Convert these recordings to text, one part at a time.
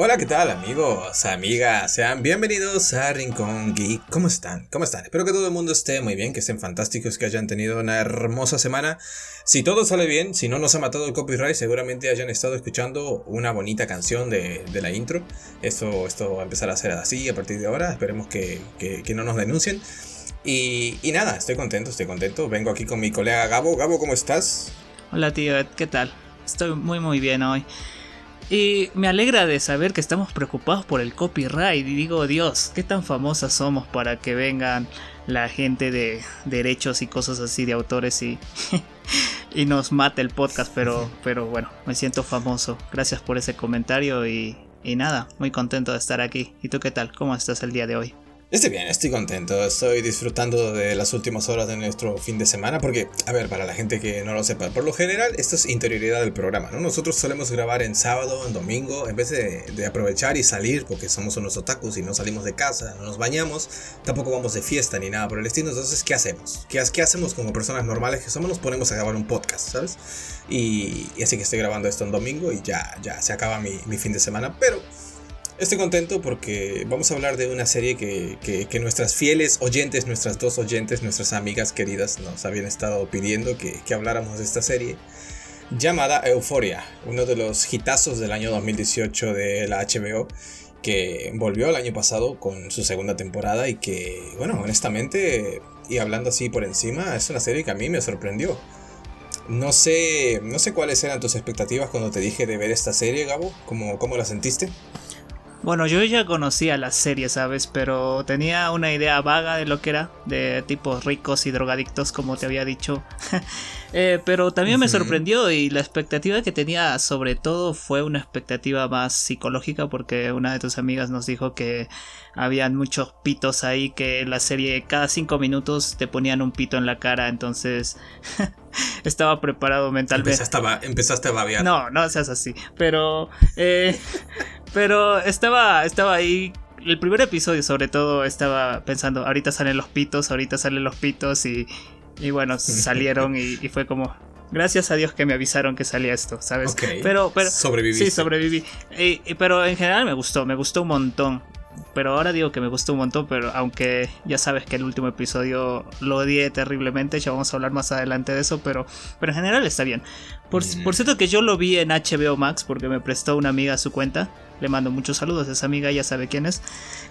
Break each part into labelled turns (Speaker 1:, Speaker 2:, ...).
Speaker 1: Hola, ¿qué tal amigos, amigas? Sean bienvenidos a Rincón Geek. ¿Cómo están? ¿Cómo están? Espero que todo el mundo esté muy bien, que estén fantásticos, que hayan tenido una hermosa semana. Si todo sale bien, si no nos ha matado el copyright, seguramente hayan estado escuchando una bonita canción de, la intro. Esto, esto va a empezar a ser así a partir de ahora. Esperemos que, no nos denuncien. Y, y nada, estoy contento, estoy contento. Vengo aquí con mi colega Gabo. Gabo, ¿cómo estás?
Speaker 2: Hola tío, ¿qué tal? Estoy muy muy bien hoy. Y me alegra de saber que estamos preocupados por el copyright. Y digo, Dios, ¿qué tan famosas somos para que vengan la gente de derechos y cosas así de autores y, y nos mate el podcast? Pero, pero bueno, me siento famoso. Gracias por ese comentario y, y nada, muy contento de estar aquí. ¿Y tú qué tal? ¿Cómo estás el día de hoy?
Speaker 1: Estoy bien, estoy contento, estoy disfrutando de las últimas horas de nuestro fin de semana porque, a ver, para la gente que no lo sepa, por lo general esto es interioridad del programa, ¿no? Nosotros solemos grabar en sábado, en domingo, en vez de, aprovechar y salir porque somos unos otakus y no salimos de casa, no nos bañamos, tampoco vamos de fiesta ni nada por el estilo, entonces, ¿qué hacemos? ¿Qué, qué hacemos como personas normales que somos? Nos ponemos a grabar un podcast, ¿sabes? Y, así que estoy grabando esto en domingo y ya, ya se acaba mi, mi fin de semana, pero... Estoy contento porque vamos a hablar de una serie que, que, nuestras fieles oyentes, nuestras dos oyentes, nuestras amigas queridas nos habían estado pidiendo que, que habláramos de esta serie llamada Euphoria, uno de los hitazos del año 2018 de la HBO que volvió el año pasado con su segunda temporada y que, bueno, honestamente, y hablando así por encima, es una serie que a mí me sorprendió. No sé, no sé cuáles eran tus expectativas cuando te dije de ver esta serie, Gabo. ¿Cómo, cómo la sentiste?
Speaker 2: Bueno, yo ya conocía la serie, ¿sabes? Pero tenía una idea vaga de lo que era, de tipos ricos y drogadictos, como te había dicho. Eh, pero también me sorprendió y la expectativa que tenía sobre todo fue una expectativa más psicológica porque una de tus amigas nos dijo que habían muchos pitos ahí que en la serie cada cinco minutos te ponían un pito en la cara, entonces estaba preparado mentalmente.
Speaker 1: Empezaste a, empezaste a babear.
Speaker 2: No, no seas así, pero... Eh, pero estaba, estaba ahí. El primer episodio, sobre todo, estaba pensando: ahorita salen los pitos, ahorita salen los pitos, y, y bueno, salieron y, fue como. Gracias a Dios que me avisaron que salía esto, ¿sabes? Pero, pero.
Speaker 1: Sobreviví.
Speaker 2: Sí, sobreviví. pero en general me gustó, me gustó un montón pero ahora digo que me gustó un montón, pero aunque ya sabes que el último episodio lo odié terriblemente, ya vamos a hablar más adelante de eso, pero, pero en general está bien. Por, por cierto que yo lo vi en HBO Max porque me prestó una amiga su cuenta. Le mando muchos saludos a esa amiga, ya sabe quién es.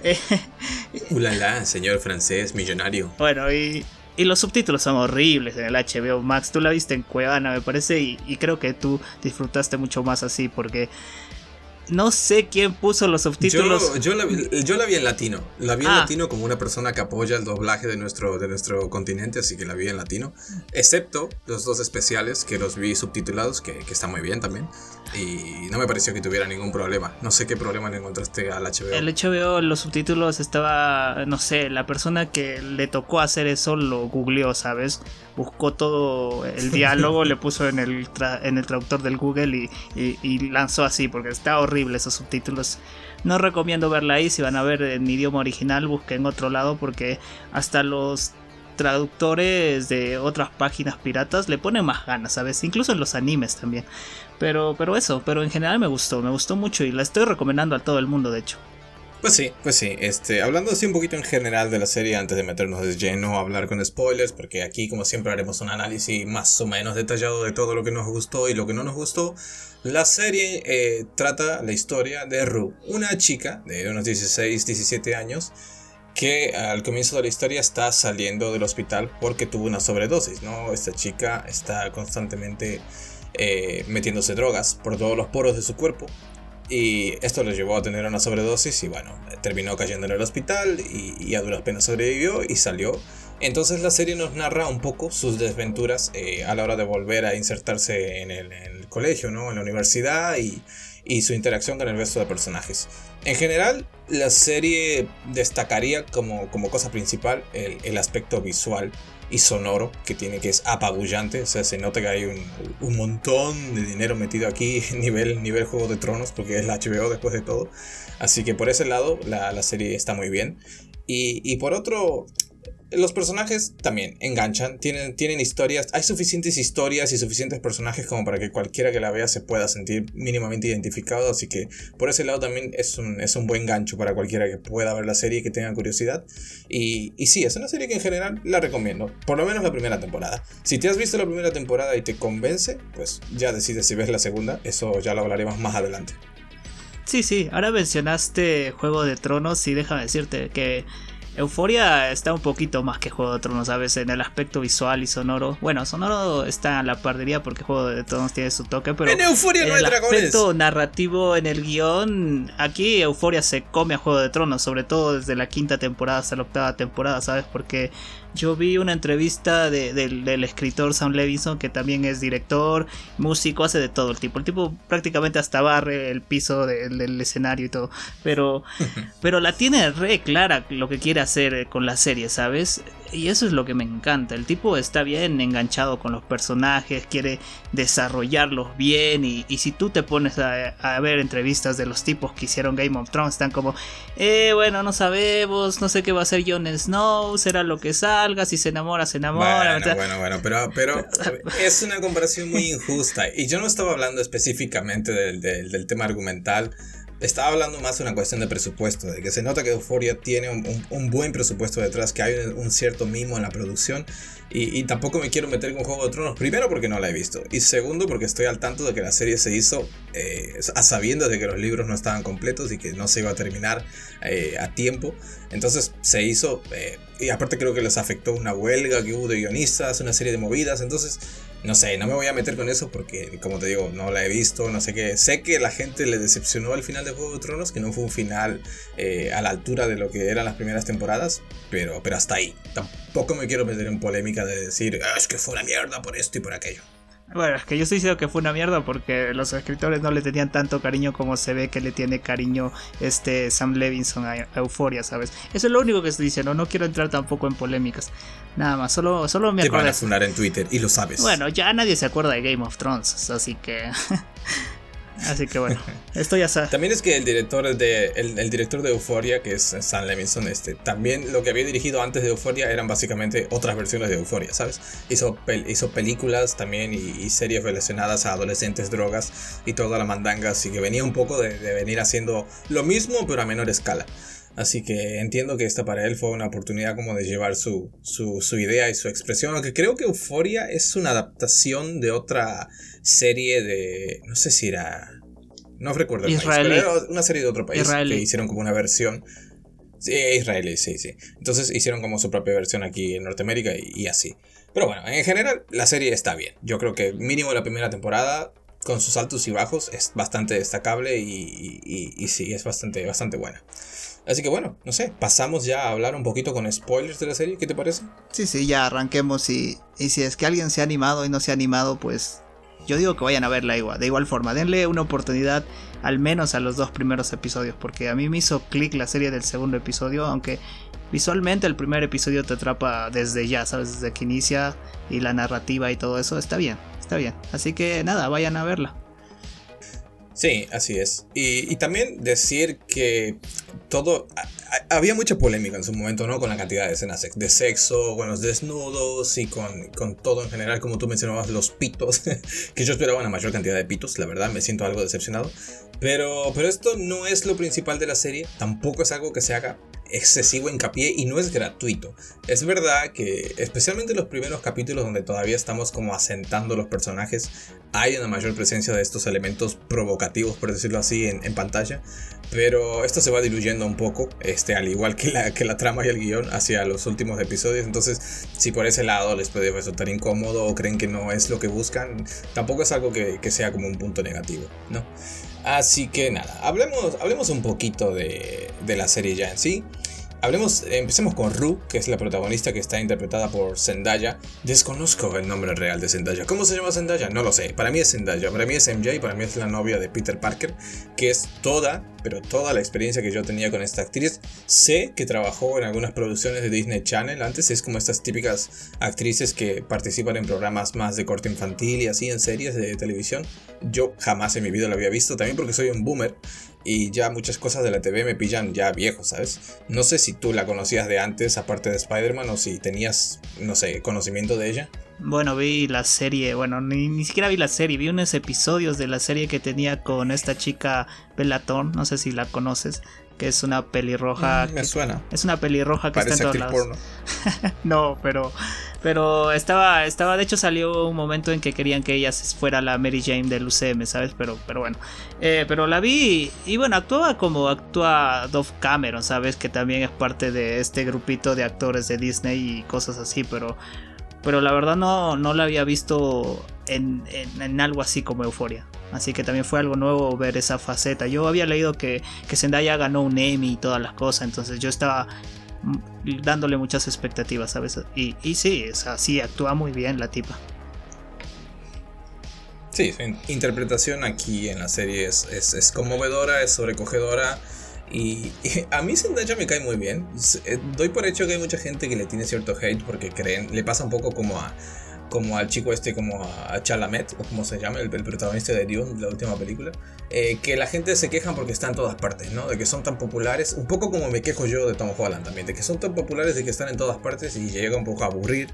Speaker 1: Ulala, señor francés millonario.
Speaker 2: Bueno, y, y los subtítulos son horribles en el HBO Max. Tú la viste en Cuevana, me parece, y, y creo que tú disfrutaste mucho más así porque no sé quién puso los subtítulos.
Speaker 1: Yo, la, vi en latino. La vi en ah. latino como una persona que apoya el doblaje de nuestro, de nuestro continente, así que la vi en latino. Excepto los dos especiales que los vi subtitulados, que, que están muy bien también. Y no me pareció que tuviera ningún problema. No sé qué problema le encontraste al HBO.
Speaker 2: El HBO, los subtítulos estaba, no sé, la persona que le tocó hacer eso lo googleó, ¿sabes? Buscó todo el diálogo, le puso en el, en el traductor del Google y, y lanzó así, porque está horrible esos subtítulos. No recomiendo verla ahí, si van a ver en idioma original, busquen otro lado porque hasta los traductores de otras páginas piratas le ponen más ganas, ¿sabes? Incluso en los animes también. Pero, pero eso, pero en general me gustó, me gustó mucho y la estoy recomendando a todo el mundo, de hecho.
Speaker 1: Pues sí, pues sí. Este, hablando así un poquito en general de la serie, antes de meternos de lleno a hablar con spoilers, porque aquí, como siempre, haremos un análisis más o menos detallado de todo lo que nos gustó y lo que no nos gustó. La serie eh, trata la historia de Rue, una chica de unos 16, 17 años que al comienzo de la historia está saliendo del hospital porque tuvo una sobredosis, ¿no? Esta chica está constantemente eh, metiéndose drogas por todos los poros de su cuerpo y esto le llevó a tener una sobredosis y bueno, terminó cayendo en el hospital y, a duras penas sobrevivió y salió. Entonces la serie nos narra un poco sus desventuras eh, a la hora de volver a insertarse en el, colegio, ¿no? en la universidad y, su interacción con el resto de personajes. En general, la serie destacaría como, como cosa principal el aspecto visual y sonoro que tiene, que es apabullante. O sea, se nota que hay un, un montón de dinero metido aquí, nivel, nivel Juego de Tronos, porque es la HBO después de todo. Así que por ese lado, la, la serie está muy bien. Y, y por otro, los personajes también enganchan, tienen, tienen historias, hay suficientes historias y suficientes personajes como para que cualquiera que la vea se pueda sentir mínimamente identificado, así que por ese lado también es un, es un buen gancho para cualquiera que pueda ver la serie y que tenga curiosidad. Y, y sí, es una serie que en general la recomiendo, por lo menos la primera temporada. Si te has visto la primera temporada y te convence, pues ya decides si ves la segunda, eso ya lo hablaremos más adelante.
Speaker 2: Sí, sí, ahora mencionaste Juego de Tronos y déjame decirte que Euforia está un poquito más que Juego de Tronos, ¿sabes? En el aspecto visual y sonoro. Bueno, sonoro está en la pardería porque Juego de Tronos tiene su toque, pero.
Speaker 1: En Euforia no hay
Speaker 2: el aspecto narrativo en el guion, aquí Euforia se come a Juego de Tronos, sobre todo desde la quinta temporada hasta la octava temporada, ¿sabes? Porque yo vi una entrevista del escritor Sam Levinson, que también es director, músico, hace de todo el tipo. El tipo prácticamente hasta barre el piso del escenario y todo. Pero, pero la tiene re clara lo que quiere hacer con la serie, ¿sabes? Y eso es lo que me encanta. El tipo está bien enganchado con los personajes, quiere desarrollarlos bien. Y, si tú te pones a, ver entrevistas de los tipos que hicieron Game of Thrones, están como, eh, bueno, no sabemos, no sé qué va a hacer Jon Snow, será lo que sale si se enamora, se enamora.
Speaker 1: Bueno, bueno, bueno, pero, pero es una comparación muy injusta. Y yo no estaba hablando específicamente del, del, tema argumental. Estaba hablando más de una cuestión de presupuesto, de que se nota que Euphoria tiene un, un, buen presupuesto detrás, que hay un, cierto mimo en la producción y, tampoco me quiero meter con Juego de Tronos. Primero porque no la he visto. Y segundo porque estoy al tanto de que la serie se hizo eh, a sabiendas de que los libros no estaban completos y que no se iba a terminar eh, a tiempo. Entonces se hizo... Eh, y aparte creo que les afectó una huelga que hubo de guionistas, una serie de movidas. Entonces no sé, no me voy a meter con eso porque, como te digo, no la he visto, no sé qué. Sé que la gente le decepcionó al final de Juego de Tronos, que no fue un final eh, a la altura de lo que eran las primeras temporadas, pero, pero hasta ahí. Tampoco me quiero meter en polémica de decir, ah, es que fue una mierda por esto y por aquello.
Speaker 2: Bueno, es que yo estoy diciendo que fue una mierda porque los escritores no le tenían tanto cariño como se ve que le tiene cariño este Sam Levinson a Euforia, ¿sabes? Eso es lo único que estoy diciendo, no quiero entrar tampoco en polémicas. Nada más, solo, solo me
Speaker 1: acuerdo. Te van a en Twitter y lo sabes.
Speaker 2: Bueno, ya nadie se acuerda de Game of Thrones, así que Así que bueno, esto ya sabe.
Speaker 1: También es que el director de el, director de Euphoria, que es Sam Levinson, este, también lo que había dirigido antes de Euphoria eran básicamente otras versiones de Euphoria, ¿sabes? Hizo, hizo películas también y, series relacionadas a adolescentes, drogas y toda la mandanga, así que venía un poco de, venir haciendo lo mismo pero a menor escala. Así que entiendo que esta para él fue una oportunidad como de llevar su, su, su, idea y su expresión. Aunque creo que Euphoria es una adaptación de otra serie de. No sé si era. No recuerdo el país, pero era una serie de otro país que hicieron como una versión. Sí, israelí, sí, sí. Entonces hicieron como su propia versión aquí en Norteamérica y, así. Pero bueno, en general la serie está bien. Yo creo que mínimo la primera temporada, con sus altos y bajos, es bastante destacable y, y, sí, es bastante, bastante buena. Así que bueno, no sé, pasamos ya a hablar un poquito con spoilers de la serie, ¿qué te parece?
Speaker 2: Sí, sí, ya arranquemos y, y si es que alguien se ha animado y no se ha animado, pues yo digo que vayan a verla igual, de igual forma. Denle una oportunidad al menos a los dos primeros episodios, porque a mí me hizo clic la serie del segundo episodio, aunque visualmente el primer episodio te atrapa desde ya, ¿sabes? Desde que inicia y la narrativa y todo eso, está bien, está bien. Así que nada, vayan a verla.
Speaker 1: Sí, así es. Y, también decir que todo había mucha polémica en su momento, ¿no? Con la cantidad de escenas de sexo, con los desnudos y con, con todo en general, como tú mencionabas, los pitos, que yo esperaba una mayor cantidad de pitos, la verdad, me siento algo decepcionado. Pero, pero esto no es lo principal de la serie, tampoco es algo que se haga excesivo hincapié y no es gratuito. Es verdad que especialmente en los primeros capítulos donde todavía estamos como asentando los personajes, hay una mayor presencia de estos elementos provocativos, por decirlo así, en, pantalla. Pero esto se va diluyendo un poco, este, al igual que la, que la trama y el guion hacia los últimos episodios. Entonces, si por ese lado les puede resultar incómodo o creen que no es lo que buscan, tampoco es algo que, que sea como un punto negativo, ¿no? Así que nada, hablemos, hablemos un poquito de, de la serie ya en sí. Hablemos, empecemos con Ru, que es la protagonista que está interpretada por Zendaya. Desconozco el nombre real de Zendaya. ¿Cómo se llama Zendaya? No lo sé. Para mí es Zendaya, para mí es MJ, para mí es la novia de Peter Parker, que es toda, pero toda la experiencia que yo tenía con esta actriz. Sé que trabajó en algunas producciones de Disney Channel antes, es como estas típicas actrices que participan en programas más de corte infantil y así en series de televisión. Yo jamás en mi vida la había visto, también porque soy un boomer y ya muchas cosas de la TV me pillan ya viejo, ¿sabes? No sé si tú la conocías de antes, aparte de Spider-Man, o si tenías, no sé, conocimiento de ella.
Speaker 2: Bueno, vi la serie, bueno, ni, ni siquiera vi la serie, vi unos episodios de la serie que tenía con esta chica Bellaton, no sé si la conoces, que es una pelirroja.
Speaker 1: Mm, me suena.
Speaker 2: Es una pelirroja que
Speaker 1: Parece
Speaker 2: está en todos lados.
Speaker 1: porno.
Speaker 2: no, pero pero estaba estaba de hecho salió un momento en que querían que ella se fuera la Mary Jane del UCM, ¿sabes? Pero pero bueno. Eh, pero la vi y, y bueno, actuaba como actúa Dove Cameron, ¿sabes? Que también es parte de este grupito de actores de Disney y cosas así, pero pero la verdad no, no la había visto en, en- algo así como Euforia. Así que también fue algo nuevo ver esa faceta. Yo había leído que, que Zendaya ganó un Emmy y todas las cosas, entonces yo estaba dándole muchas expectativas, ¿sabes? Y, y sí, o sea, sí, actúa muy bien la tipa.
Speaker 1: Sí, interpretación aquí en la serie es, es, es conmovedora, es sobrecogedora. Y, a mí Zendaya me cae muy bien. Eh, Doy por hecho que hay mucha gente que le tiene cierto hate porque creen, le pasa un poco como a como al chico este, como a Chalamet, o como se llama, el, protagonista de Dune, la última película, eh, que la gente se quejan porque está en todas partes, ¿no? De que son tan populares, un poco como me quejo yo de Tom Holland también, de que son tan populares de que están en todas partes y llega un poco a aburrir.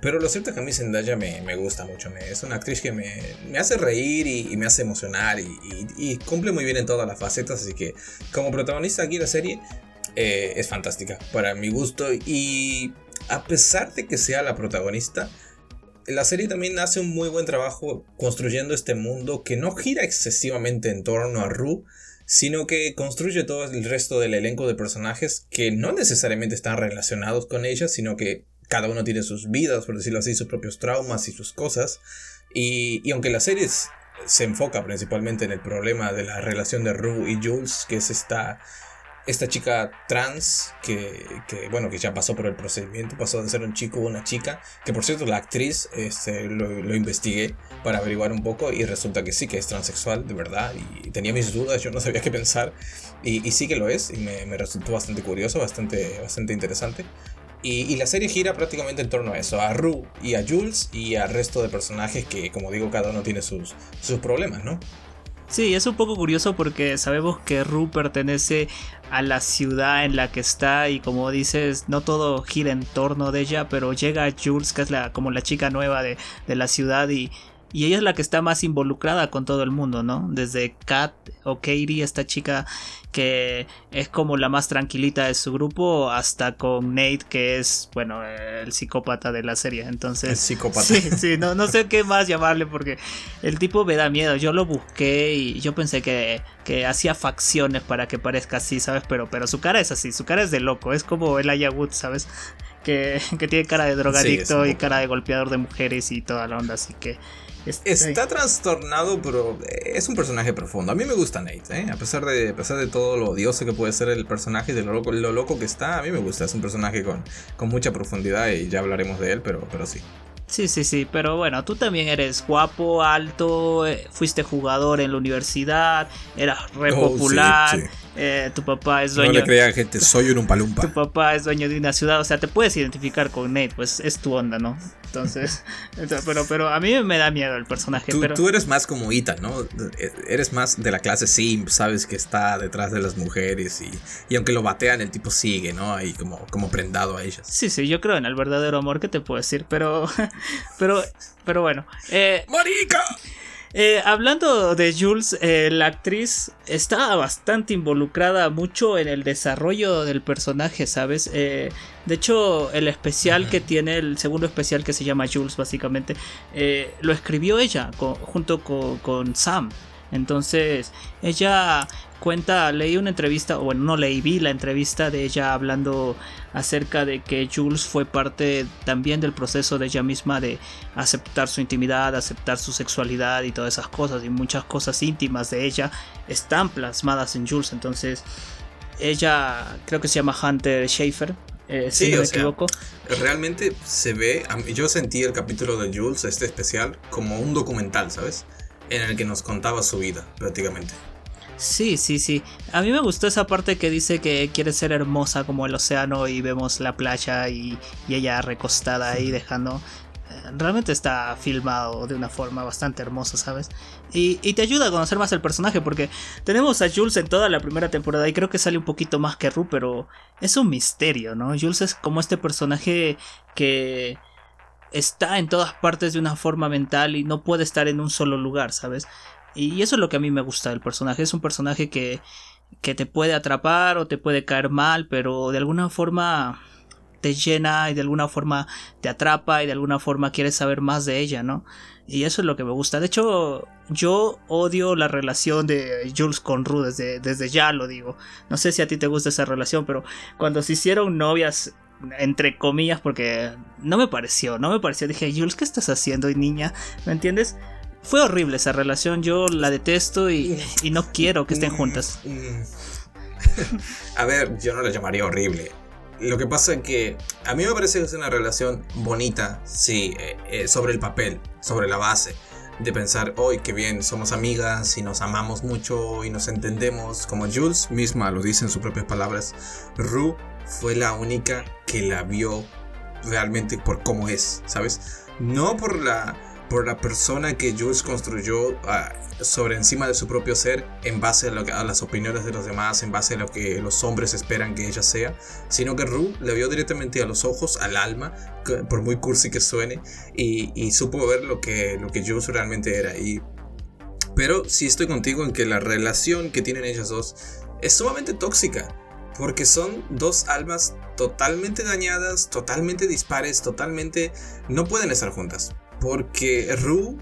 Speaker 1: Pero lo cierto es que a mí Zendaya me, me gusta mucho, es una actriz que me, me hace reír y, me hace emocionar y, cumple muy bien en todas las facetas, así que como protagonista aquí la serie eh, es fantástica para mi gusto y a pesar de que sea la protagonista, la serie también hace un muy buen trabajo construyendo este mundo que no gira excesivamente en torno a Rue, sino que construye todo el resto del elenco de personajes que no necesariamente están relacionados con ella, sino que cada uno tiene sus vidas, por decirlo así, sus propios traumas y sus cosas. Y, aunque la serie se enfoca principalmente en el problema de la relación de Rue y Jules, que es esta, esta chica trans que, que, bueno, que ya pasó por el procedimiento, pasó de ser un chico a una chica, que por cierto la actriz este, lo, investigué para averiguar un poco y resulta que sí, que es transexual, de verdad, y tenía mis dudas, yo no sabía qué pensar, y, sí que lo es, y me, me resultó bastante curioso, bastante, bastante interesante. Y, y la serie gira prácticamente en torno a eso, a Rue y a Jules y al resto de personajes que, como digo, cada uno tiene sus, sus problemas, ¿no?
Speaker 2: Sí, es un poco curioso porque sabemos que Rue pertenece a la ciudad en la que está y como dices, no todo gira en torno de ella, pero llega Jules, que es la, como la chica nueva de, de la ciudad y, y ella es la que está más involucrada con todo el mundo, ¿no? Desde Kat o Katie, esta chica que es como la más tranquilita de su grupo, hasta con Nate, que es, bueno, el psicópata de la serie. Entonces,
Speaker 1: El psicópata.
Speaker 2: Sí, sí, no, no sé qué más llamarle porque el tipo me da miedo. Yo lo busqué y yo pensé que, que hacía facciones para que parezca así, ¿sabes? Pero, pero su cara es así, su cara es de loco, es como el Wood, ¿sabes? Que, que tiene cara de drogadicto
Speaker 1: Sí,
Speaker 2: y cara de golpeador de mujeres y toda la onda, así que... este,
Speaker 1: Está trastornado, pero es un personaje profundo. A mí me gusta Nate, ¿eh? A pesar de, a pesar de todo lo odioso que puede ser el personaje y de lo loco, lo loco que está, a mí me gusta. Es un personaje con, con mucha profundidad y ya hablaremos de él, pero, pero sí.
Speaker 2: Sí, sí, sí, pero bueno, tú también eres guapo, alto, eh, fuiste jugador en la universidad, eras re
Speaker 1: Oh,
Speaker 2: popular,
Speaker 1: sí, sí.
Speaker 2: Eh, tu papá es
Speaker 1: No
Speaker 2: dueño...
Speaker 1: le crean, gente, soy un
Speaker 2: tu
Speaker 1: umpalumpa.
Speaker 2: papá es dueño de una ciudad, o sea, te puedes identificar con Nate, pues es tu onda, ¿no? Entonces, entonces, pero, pero a mí me da miedo el personaje,
Speaker 1: Tú,
Speaker 2: pero...
Speaker 1: tú eres más como Ethan, ¿no? E- Eres más de la clase simp, sabes que está detrás de las mujeres y, y aunque lo batean, el tipo sigue, ¿no? Ahí como, como prendado a ellas.
Speaker 2: Sí, sí, yo creo en el verdadero amor, ¿qué te puedo decir? Pero, pero, pero bueno. Eh,
Speaker 1: ¡Marica!
Speaker 2: Eh, hablando de Jules, eh, la actriz está bastante involucrada mucho en el desarrollo del personaje, ¿sabes? Eh, de hecho, el especial que tiene, el segundo especial que se llama Jules, básicamente, lo escribió ella junto co- con Sam. Entonces, ella cuenta, leí una entrevista, o bueno, no leí, vi la entrevista de ella hablando acerca de que Jules fue parte también del proceso de ella misma de aceptar su intimidad, aceptar su sexualidad y todas esas cosas, y muchas cosas íntimas de ella están plasmadas en Jules. Entonces, ella creo que se llama Hunter Schaefer, eh, si no
Speaker 1: o
Speaker 2: me
Speaker 1: sea,
Speaker 2: equivoco.
Speaker 1: Realmente se ve, yo sentí el capítulo de Jules, este especial, como un documental, ¿sabes? En el que nos contaba su vida, prácticamente.
Speaker 2: Sí, sí, sí. A mí me gustó esa parte que dice que quiere ser hermosa como el océano y vemos la playa y, y ella recostada ahí dejando. realmente está filmado de una forma bastante hermosa, ¿sabes? Y, te ayuda a conocer más el personaje porque tenemos a Jules en toda la primera temporada y creo que sale un poquito más que Ru, pero es un misterio, ¿no? Jules es como este personaje que está en todas partes de una forma mental y no puede estar en un solo lugar, ¿sabes? Y eso es lo que a mí me gusta del personaje. Es un personaje que, que te puede atrapar o te puede caer mal, pero de alguna forma te llena y de alguna forma te atrapa y de alguna forma quieres saber más de ella, ¿no? Y eso es lo que me gusta. De hecho, yo odio la relación de Jules con Rue desde, desde ya, lo digo. No sé si a ti te gusta esa relación, pero cuando se hicieron novias, entre comillas, porque no me pareció, no me pareció. Dije, Jules, ¿qué estás haciendo, niña? ¿Me entiendes? Fue horrible esa relación, yo la detesto y, y no quiero que estén juntas.
Speaker 1: A ver, yo no la llamaría horrible lo que pasa es que a mí me parece que es una relación bonita, sí, eh, eh, sobre el papel, sobre la base. De pensar, hoy que bien, somos amigas y nos amamos mucho y nos entendemos. Como Jules misma lo dice en sus propias palabras, Rue fue la única que la vio realmente por cómo es, ¿sabes? No por la, por la persona que Jules construyó ah, sobre encima de su propio ser en base a, las opiniones de los demás, en base a lo que los hombres esperan que ella sea, sino que Rue le vio directamente a los ojos, al alma, por muy cursi que suene, y, supo ver lo que, lo que Jules realmente era. Y, pero sí estoy contigo en que la relación que tienen ellas dos es sumamente tóxica. Porque son dos almas totalmente dañadas, totalmente dispares, totalmente... No pueden estar juntas. Porque Rue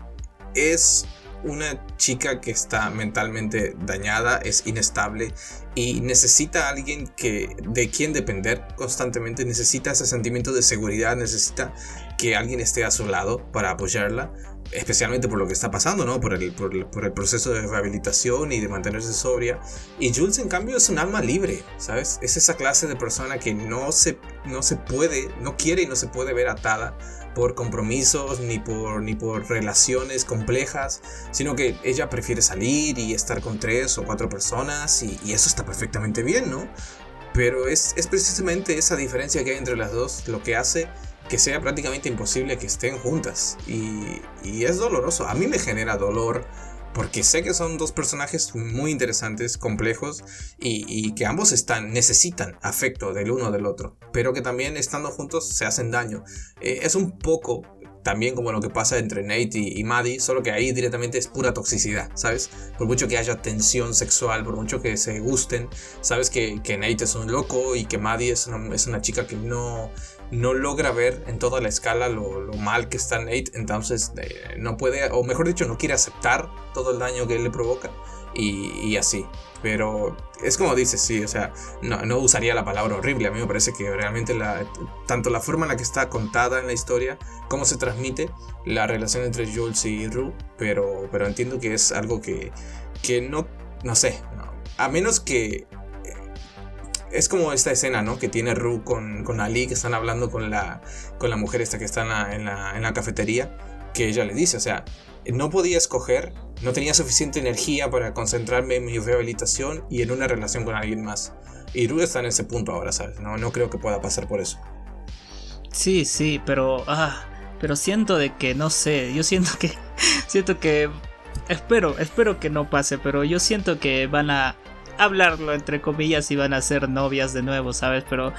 Speaker 1: es una chica que está mentalmente dañada, es inestable y necesita a alguien que, de quien depender constantemente, necesita ese sentimiento de seguridad, necesita que alguien esté a su lado para apoyarla, especialmente por lo que está pasando, ¿no? Por el, por, el proceso de rehabilitación y de mantenerse sobria. Y Jules, en cambio, es un alma libre, ¿sabes? Es esa clase de persona que no se, no se puede, no quiere y no se puede ver atada por compromisos ni por, ni por relaciones complejas, sino que ella prefiere salir y estar con tres o cuatro personas y, eso está perfectamente bien, ¿no? Pero es, es, precisamente esa diferencia que hay entre las dos lo que hace que sea prácticamente imposible que estén juntas. Y, y es doloroso. A mí me genera dolor porque sé que son dos personajes muy interesantes, complejos y, que ambos están, necesitan afecto del uno del otro, pero que también estando juntos se hacen daño. Eh, es un poco también como lo que pasa entre Nate y, Maddie, solo que ahí directamente es pura toxicidad, ¿sabes? Por mucho que haya tensión sexual, por mucho que se gusten, sabes que, Nate es un loco y que Maddie es una chica que no, no logra ver en toda la escala lo, mal que está Nate, entonces eh, no puede, o mejor dicho, no quiere aceptar todo el daño que él le provoca y, así. Pero es como dices, sí, o sea, no, usaría la palabra horrible, a mí me parece que realmente la, tanto la forma en la que está contada en la historia, cómo se transmite la relación entre Jules y Rue, pero, pero entiendo que es algo que, que no, no sé, a menos que es como esta escena, ¿no? Que tiene Ru con, con, Ali, que están hablando con la, con la mujer esta que está en la, en, la, cafetería, que ella le dice, o sea, no podía escoger, no tenía suficiente energía para concentrarme en mi rehabilitación y en una relación con alguien más. Y Ru está en ese punto ahora, ¿sabes? No, no creo que pueda pasar por eso.
Speaker 2: Sí, sí, pero... Ah, pero siento de que, no sé, yo siento que... siento que... Espero, espero que no pase, pero yo siento que van a hablarlo entre comillas y van a ser novias de nuevo, ¿sabes? Pero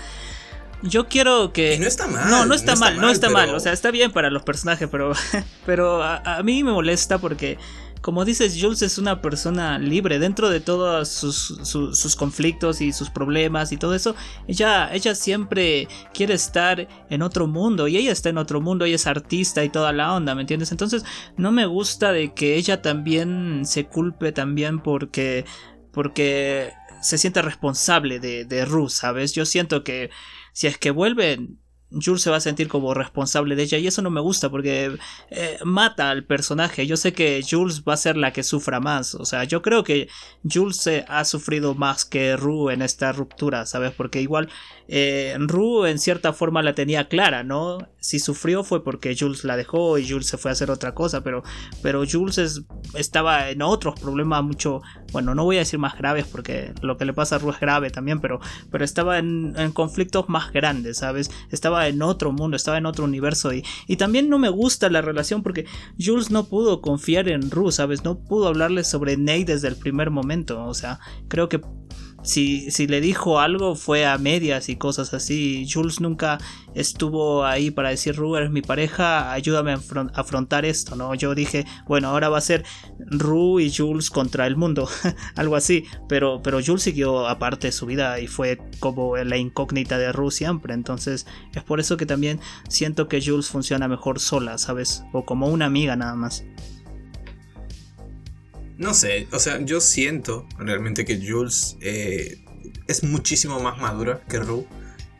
Speaker 2: yo quiero que...
Speaker 1: no está mal.
Speaker 2: No, no está, mal, no está mal. O sea, está bien para los personajes, pero, pero a, mí me molesta porque, como dices, Jules es una persona libre dentro de todos sus, conflictos y sus problemas y todo eso. Ella, ella siempre quiere estar en otro mundo y ella está en otro mundo, ella es artista y toda la onda, ¿me entiendes? Entonces, no me gusta de que ella también se culpe también porque porque se siente responsable de, de Ruth, ¿sabes? Yo siento que si es que vuelven, Jules se va a sentir como responsable de ella y eso no me gusta porque eh, mata al personaje. Yo sé que Jules va a ser la que sufra más. O sea, yo creo que Jules ha sufrido más que Rue en esta ruptura, ¿sabes? Porque igual eh, Rue en cierta forma la tenía clara, ¿no? Si sufrió fue porque Jules la dejó y Jules se fue a hacer otra cosa, pero, pero Jules estaba en otros problemas mucho, bueno, no voy a decir más graves porque lo que le pasa a Ru es grave también, pero, pero estaba en, conflictos más grandes, ¿sabes? Estaba en otro mundo, estaba en otro universo y, y también no me gusta la relación porque Jules no pudo confiar en Ru, ¿sabes? No pudo hablarle sobre Nate desde el primer momento, o sea, creo que si, si, le dijo algo fue a medias y cosas así. Jules nunca estuvo ahí para decir, Ru, eres mi pareja, ayúdame a afrontar esto, ¿no? Yo dije, bueno, ahora va a ser Ru y Jules contra el mundo, algo así. Pero, pero Jules siguió aparte de su vida y fue como la incógnita de Ru siempre. Entonces es por eso que también siento que Jules funciona mejor sola, ¿sabes? O como una amiga nada más.
Speaker 1: No sé, o sea, yo siento realmente que Jules eh, es muchísimo más madura que Rue.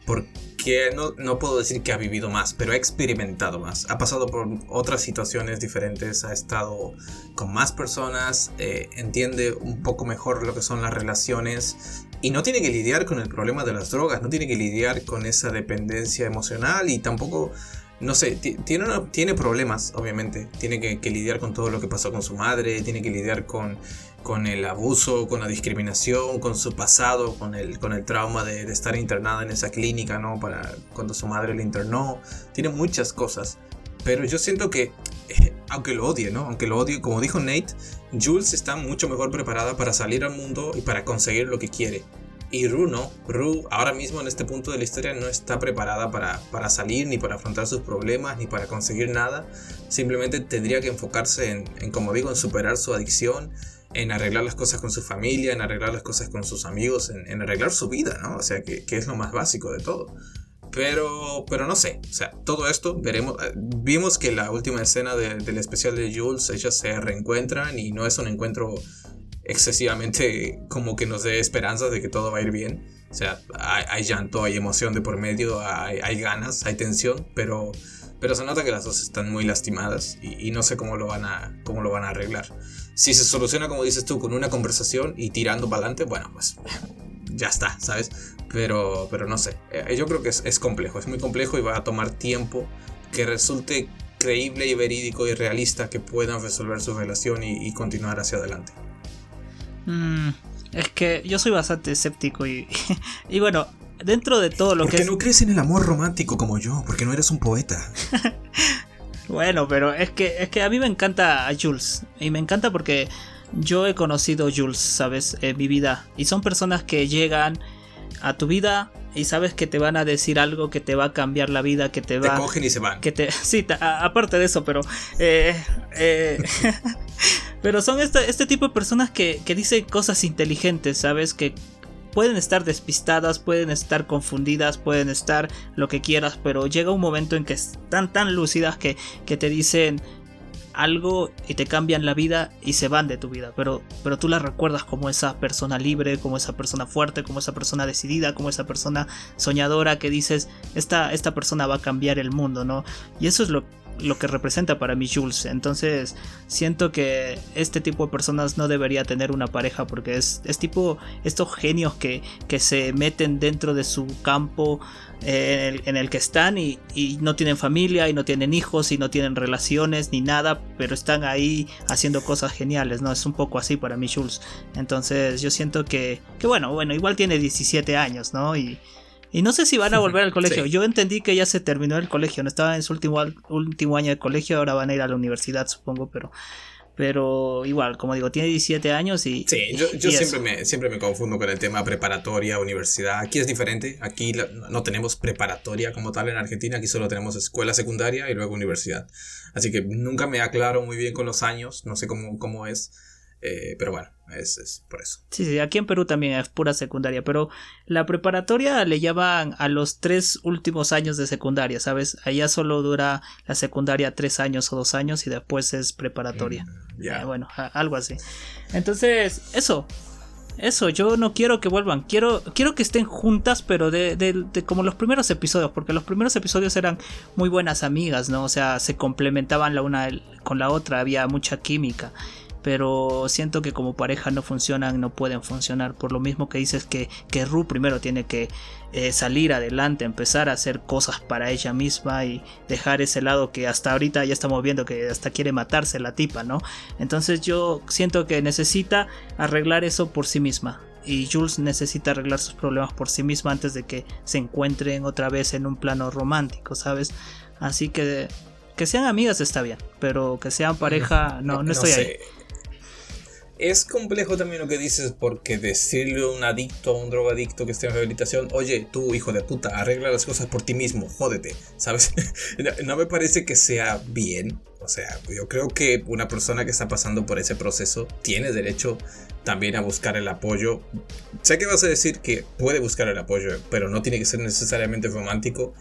Speaker 1: Porque no, no, puedo decir que ha vivido más, pero ha experimentado más. Ha pasado por otras situaciones diferentes, ha estado con más personas, eh, entiende un poco mejor lo que son las relaciones y no tiene que lidiar con el problema de las drogas, no tiene que lidiar con esa dependencia emocional y tampoco no sé, tiene, problemas, obviamente. Tiene que, lidiar con todo lo que pasó con su madre, tiene que lidiar con, con el abuso, con la discriminación, con su pasado, con el, con el trauma de, estar internada en esa clínica, ¿no? Para cuando su madre le internó. Tiene muchas cosas. Pero yo siento que, aunque lo odie, ¿no? Aunque lo odie, como dijo Nate, Jules está mucho mejor preparada para salir al mundo y para conseguir lo que quiere. Y Ru no. Ahora mismo en este punto de la historia no está preparada para, para, salir, ni para afrontar sus problemas, ni para conseguir nada. Simplemente tendría que enfocarse en, como digo, en superar su adicción, en arreglar las cosas con su familia, en arreglar las cosas con sus amigos, en, arreglar su vida, ¿no? O sea, que, que, es lo más básico de todo. Pero, pero no sé, o sea, todo esto veremos. Eh, vimos que la última escena del especial de Jules, ellas se reencuentran y no es un encuentro excesivamente como que nos dé esperanzas de que todo va a ir bien. O sea, hay, llanto, hay emoción de por medio, hay, hay, ganas, hay tensión, pero, pero se nota que las dos están muy lastimadas y, no sé cómo lo, van a, cómo lo van a arreglar. Si se soluciona, como dices tú, con una conversación y tirando para adelante, bueno, pues ya está, ¿sabes? Pero, pero no sé, eh, yo creo que es, es complejo, es muy complejo y va a tomar tiempo que resulte creíble y verídico y realista que puedan resolver su relación y continuar hacia adelante.
Speaker 2: Mm, es que yo soy bastante escéptico y, y bueno, dentro de todo lo
Speaker 1: que...
Speaker 2: Porque
Speaker 1: no crees en el amor romántico como yo, porque no eres un poeta.
Speaker 2: bueno, pero es que, es que a mí me encanta a Jules. Y me encanta porque yo he conocido a Jules, ¿sabes? En mi vida. Y son personas que llegan a tu vida y sabes que te van a decir algo que te va a cambiar la vida, que te va...
Speaker 1: Te cogen y se van.
Speaker 2: Que te, sí, aparte de eso, pero... Eh, eh, pero son este, este, tipo de personas que, que dicen cosas inteligentes, ¿sabes? Que pueden estar despistadas, pueden estar confundidas, pueden estar lo que quieras, pero llega un momento en que están tan lúcidas que, que te dicen algo y te cambian la vida y se van de tu vida, pero, pero tú la recuerdas como esa persona libre, como esa persona fuerte, como esa persona decidida, como esa persona soñadora que dices, esta, esta persona va a cambiar el mundo, ¿no? Y eso es lo lo que representa para mí Jules. Entonces siento que este tipo de personas no debería tener una pareja porque es, es tipo estos genios que, que, se meten dentro de su campo eh, en, el, que están y, y, no tienen familia y no tienen hijos y no tienen relaciones ni nada, pero están ahí haciendo cosas geniales, ¿no? Es un poco así para mí Jules. Entonces yo siento que, que bueno, bueno, igual tiene 17 años, ¿no? Y, y no sé si van a volver al colegio. Yo entendí que ya se terminó el colegio. No estaba en su último, último año de colegio. Ahora van a ir a la universidad, supongo. Pero, pero igual, como digo, tiene 17 años y.
Speaker 1: Sí, yo, siempre, me, siempre me confundo con el tema preparatoria, universidad. Aquí es diferente. Aquí no tenemos preparatoria como tal en Argentina. Aquí solo tenemos escuela secundaria y luego universidad. Así que nunca me aclaro muy bien con los años. No sé cómo, cómo es. Eh, pero bueno, es, es, por eso.
Speaker 2: Sí, sí, aquí en Perú también es pura secundaria, pero la preparatoria le llaman a los tres últimos años de secundaria, ¿sabes? Allá solo dura la secundaria tres años o dos años y después es preparatoria. Mm, ya. Eh, bueno, algo así. Entonces, eso. Eso, yo no quiero que vuelvan, quiero, quiero que estén juntas, pero de, de, de, como los primeros episodios, porque los primeros episodios eran muy buenas amigas, ¿no? O sea, se complementaban la una con la otra, había mucha química. Pero siento que como pareja no funcionan, no pueden funcionar. Por lo mismo que dices que, que Ru primero tiene que eh, salir adelante, empezar a hacer cosas para ella misma y dejar ese lado que hasta ahorita ya estamos viendo que hasta quiere matarse la tipa, ¿no? Entonces yo siento que necesita arreglar eso por sí misma. Y Jules necesita arreglar sus problemas por sí misma antes de que se encuentren otra vez en un plano romántico, ¿sabes? Así que que sean amigas está bien, pero que sean pareja, no, no, estoy ahí.
Speaker 1: Es complejo también lo que dices porque decirle a un adicto, a un drogadicto que esté en rehabilitación, oye, tú hijo de puta, arregla las cosas por ti mismo, jódete, ¿sabes? no me parece que sea bien. O sea, yo creo que una persona que está pasando por ese proceso tiene derecho también a buscar el apoyo. Sé que vas a decir que puede buscar el apoyo, pero no tiene que ser necesariamente romántico.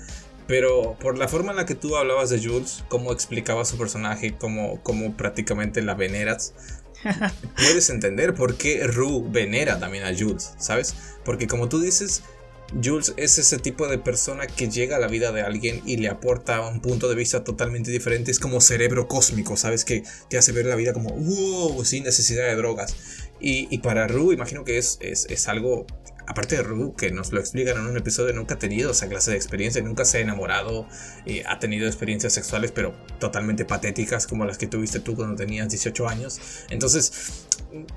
Speaker 1: Pero por la forma en la que tú hablabas de Jules, cómo explicaba su personaje, cómo, cómo prácticamente la veneras, puedes entender por qué Rue venera también a Jules, ¿sabes? Porque como tú dices, Jules es ese tipo de persona que llega a la vida de alguien y le aporta un punto de vista totalmente diferente. Es como cerebro cósmico, ¿sabes? Que te hace ver la vida como, wow, sin necesidad de drogas. Y, para Rue, imagino que es, es, es algo aparte de Ru, que nos lo explican en un episodio, nunca ha tenido esa clase de experiencia, nunca se ha enamorado, eh, ha tenido experiencias sexuales, pero totalmente patéticas como las que tuviste tú cuando tenías 18 años. Entonces,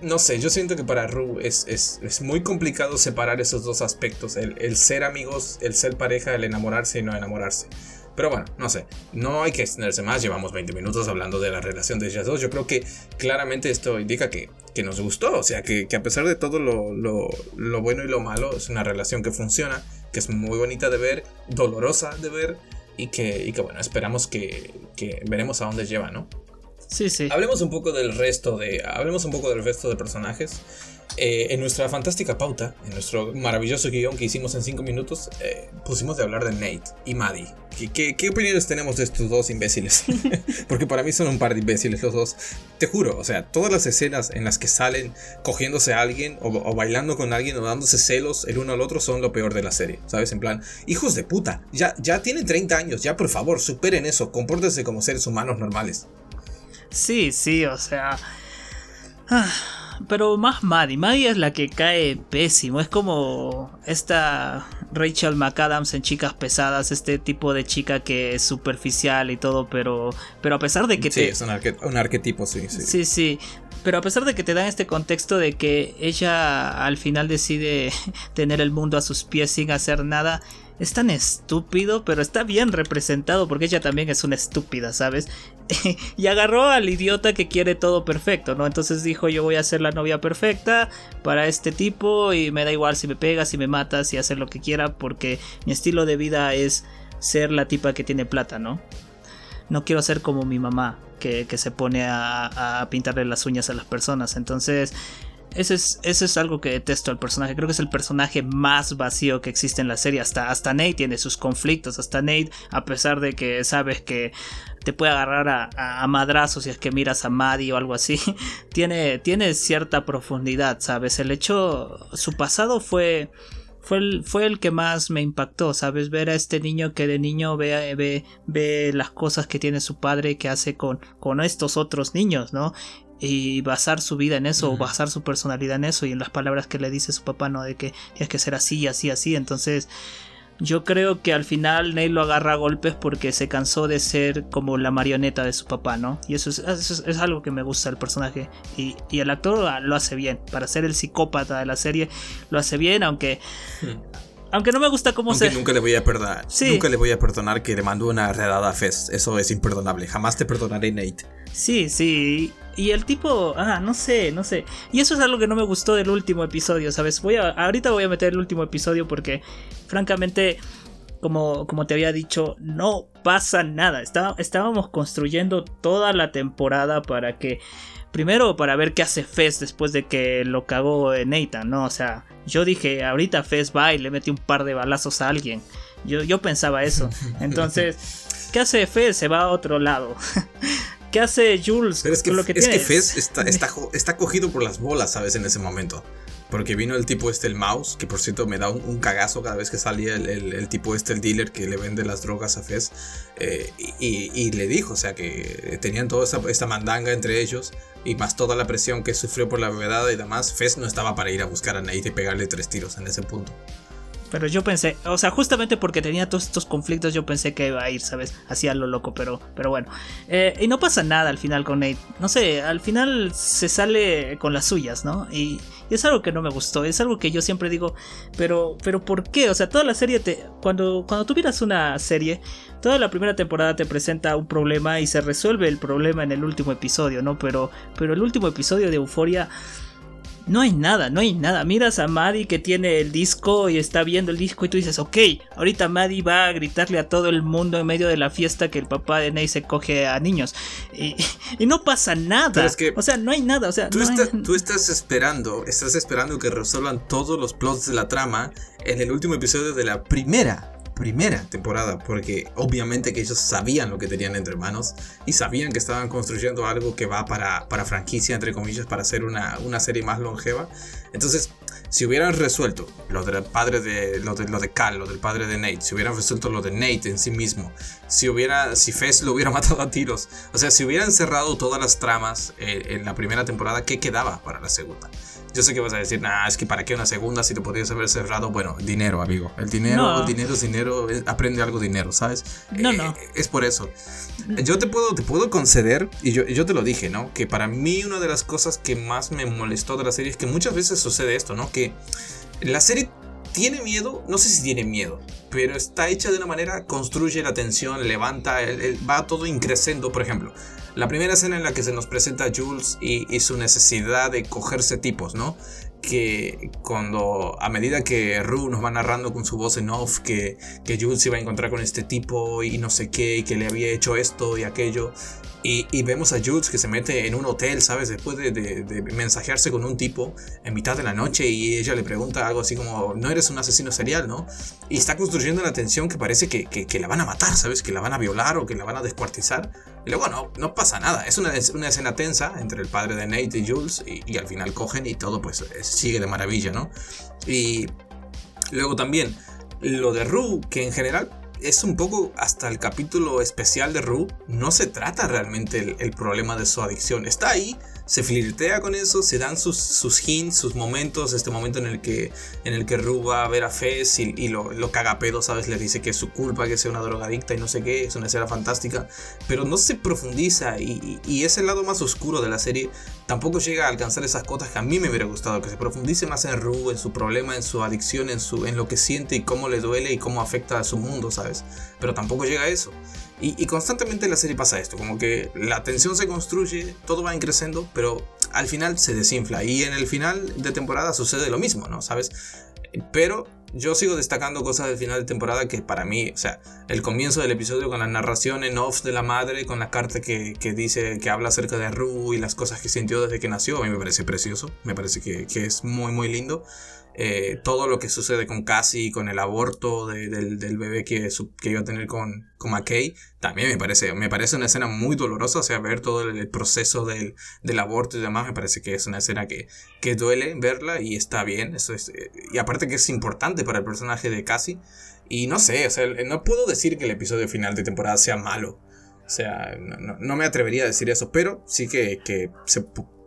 Speaker 1: no sé, yo siento que para Ru es, es, muy complicado separar esos dos aspectos, el ser amigos, el ser pareja, el enamorarse y no enamorarse. Pero bueno, no sé, no hay que extenderse más, llevamos 20 minutos hablando de la relación de ellas dos. Yo creo que claramente esto indica que, que nos gustó, o sea, que, que a pesar de todo lo, lo, lo, bueno y lo malo, es una relación que funciona, que es muy bonita de ver, dolorosa de ver y que, y que bueno, esperamos que, que veremos a dónde lleva, ¿no?
Speaker 2: Sí, sí.
Speaker 1: Hablemos un poco del resto de, hablemos un poco del resto de personajes. Eh, en nuestra fantástica pauta, en nuestro maravilloso guion que hicimos en 5 minutos, eh, pusimos de hablar de Nate y Maddie. ¿Qué, qué, opiniones tenemos de estos dos imbéciles? Porque para mí son un par de imbéciles los dos. Te juro, o sea, todas las escenas en las que salen cogiéndose a alguien o, bailando con alguien o dándose celos el uno al otro son lo peor de la serie, ¿sabes? En plan, hijos de puta, ya, ya tienen 30 años, ya por favor, superen eso, compórtense como seres humanos normales.
Speaker 2: Sí, sí, o sea... Pero más Maddie. Maddie es la que cae pésimo. Es como esta Rachel McAdams en Chicas Pesadas, este tipo de chica que es superficial y todo, pero, pero a pesar de que
Speaker 1: sí, es un, arquetipo, sí, sí.
Speaker 2: Sí, sí. Pero a pesar de que te dan este contexto de que ella al final decide tener el mundo a sus pies sin hacer nada, es tan estúpido, pero está bien representado porque ella también es una estúpida, ¿sabes? y agarró al idiota que quiere todo perfecto, ¿no? Entonces dijo, yo voy a ser la novia perfecta para este tipo y me da igual si me pegas, si me matas, y hacer lo que quiera porque mi estilo de vida es ser la tipa que tiene plata, ¿no? No quiero ser como mi mamá, que, se pone a, a pintarle las uñas a las personas. Entonces, eso es, eso es algo que detesto al personaje. Creo que es el personaje más vacío que existe en la serie. Hasta, hasta Nate tiene sus conflictos. Hasta Nate, a pesar de que sabes que te puede agarrar a, a, madrazos si es que miras a Maddie o algo así, tiene, tiene cierta profundidad, ¿sabes? El hecho, su pasado fue... Fue el, fue el, que más me impactó, ¿sabes? Ver a este niño que de niño ve, ve, ve las cosas que tiene su padre que hace con, con estos otros niños, ¿no? Y basar su vida en eso, o basar su personalidad en eso, y en las palabras que le dice su papá, ¿no? De que tienes que ser así, así, así. Entonces, yo creo que al final Neil lo agarra a golpes porque se cansó de ser como la marioneta de su papá, ¿no? Y eso es, es, algo que me gusta del personaje. Y, y, el actor lo hace bien. Para ser el psicópata de la serie, lo hace bien, aunque. Aunque no me gusta cómo
Speaker 1: se. Nunca le voy a perdonar. Nunca le voy a perdonar que le mandó una redada a Fez. Eso es imperdonable. Jamás te perdonaré, Nate.
Speaker 2: Sí, sí. Y el tipo, ah, no sé, no sé. Y eso es algo que no me gustó del último episodio, ¿sabes? Voy a, ahorita voy a meter el último episodio porque, francamente, como, como te había dicho, no pasa nada. estábamos construyendo toda la temporada para que Primero para ver qué hace Fez después de que lo cagó Nathan, ¿no? O sea, yo dije, ahorita Fez va y le mete un par de balazos a alguien. Yo, yo pensaba eso. Entonces, ¿qué hace Fez? Se va a otro lado. ¿Qué hace Jules?
Speaker 1: Pero es que, lo que es que Fez está, está, está, cogido por las bolas, ¿sabes? En ese momento. Porque vino el tipo este, el mouse, que por cierto me da un, cagazo cada vez que salía el, tipo este, el dealer que le vende las drogas a Fez. Eh, y, le dijo, o sea, que tenían toda esta, mandanga entre ellos. Y más toda la presión que sufrió por la verdad y demás. Fez no estaba para ir a buscar a Nate y pegarle tres tiros en ese punto.
Speaker 2: Pero yo pensé, o sea, justamente porque tenía todos estos conflictos, yo pensé que iba a ir, ¿sabes? Hacía lo loco, pero, pero bueno. Eh, y no pasa nada al final con Nate. No sé, al final se sale con las suyas, ¿no? Y, es algo que no me gustó. Es algo que yo siempre digo, pero, pero ¿por qué? O sea, toda la serie te. Cuando, cuando tú miras una serie, toda la primera temporada te presenta un problema y se resuelve el problema en el último episodio, ¿no? Pero, pero el último episodio de Euforia no hay nada, no hay nada. Miras a Maddie que tiene el disco y está viendo el disco y tú dices, ok, ahorita Maddie va a gritarle a todo el mundo en medio de la fiesta que el papá de Ney se coge a niños. Y, no pasa nada. o sea, no hay nada. O sea,
Speaker 1: tú, tú estás esperando, estás esperando que resuelvan todos los plots de la trama en el último episodio de la primera primera temporada, porque obviamente que ellos sabían lo que tenían entre manos y sabían que estaban construyendo algo que va para, para franquicia, entre comillas, para hacer una, una serie más longeva. Entonces, si hubieran resuelto lo del padre de lo de lo de Cal, del padre de Nate, si hubieran resuelto lo de Nate en sí mismo, si hubiera si Fez lo hubiera matado a tiros, o sea, si hubieran cerrado todas las tramas eh, en la primera temporada, ¿qué quedaba para la segunda? Yo sé que vas a decir, nah, es que para qué una segunda si te podrías haber cerrado. Bueno, dinero, amigo. El dinero, el dinero es dinero. aprende algo dinero, ¿sabes?
Speaker 2: No, no.
Speaker 1: Eh, es por eso. Yo te puedo, te puedo conceder, y yo, yo te lo dije, ¿no? Que para mí una de las cosas que más me molestó de la serie es que muchas veces sucede esto, ¿no? Que la serie tiene miedo, no sé si tiene miedo, pero está hecha de una manera, construye la tensión, levanta, va todo increciendo, por ejemplo. La primera escena en la que se nos presenta Jules y, su necesidad de cogerse tipos, ¿no? Que cuando a medida que Rue nos va narrando con su voz en off que, que Jules se iba a encontrar con este tipo y no sé qué, y que le había hecho esto y aquello, y, vemos a Jules que se mete en un hotel, ¿sabes? Después de, mensajearse con un tipo en mitad de la noche y ella le pregunta algo así como, no eres un asesino serial, ¿no? Y está construyendo una tensión que parece que, que, la van a matar, ¿sabes? Que la van a violar o que la van a descuartizar. Y luego no, no pasa nada. Es una, una escena tensa entre el padre de Nate y Jules y, y al final cogen y todo pues sigue de maravilla, ¿no? Y luego también lo de Rue, que en general es un poco hasta el capítulo especial de Rue, no se trata realmente el, problema de su adicción. Está ahí, se flirtea con eso, se dan sus, sus hints, sus momentos, este momento en el que, en el que Rue va a ver a Fez y, lo, lo, caga pedo, ¿sabes? Le dice que es su culpa, que sea una drogadicta y no sé qué, es una escena fantástica, pero no se profundiza y, y, es el lado más oscuro de la serie. Tampoco llega a alcanzar esas cotas que a mí me hubiera gustado, que se profundice más en Rue, en su problema, en su adicción, en, su, en lo que siente y cómo le duele y cómo afecta a su mundo, ¿sabes? Pero tampoco llega a eso. Y, constantemente en la serie pasa esto, como que la tensión se construye, todo va creciendo, pero al final se desinfla. Y en el final de temporada sucede lo mismo, ¿no? ¿Sabes? Pero yo sigo destacando cosas del final de temporada que para mí, o sea, el comienzo del episodio con la narración en off de la madre, con la carta que, que dice, que habla acerca de Rue y las cosas que sintió desde que nació, a mí me parece precioso, me parece que, que es muy, muy lindo. Eh, todo lo que sucede con Cassie, con el aborto del, bebé que, que, iba a tener con, con McKay, también me parece, me parece una escena muy dolorosa, o sea, ver todo el, proceso del, aborto y demás, me parece que es una escena que, que duele verla y está bien, eso es, eh, y aparte que es importante para el personaje de Cassie, y no sé, no puedo decir que el episodio final de temporada sea malo, o sea, no, me atrevería a decir eso, pero sí que, que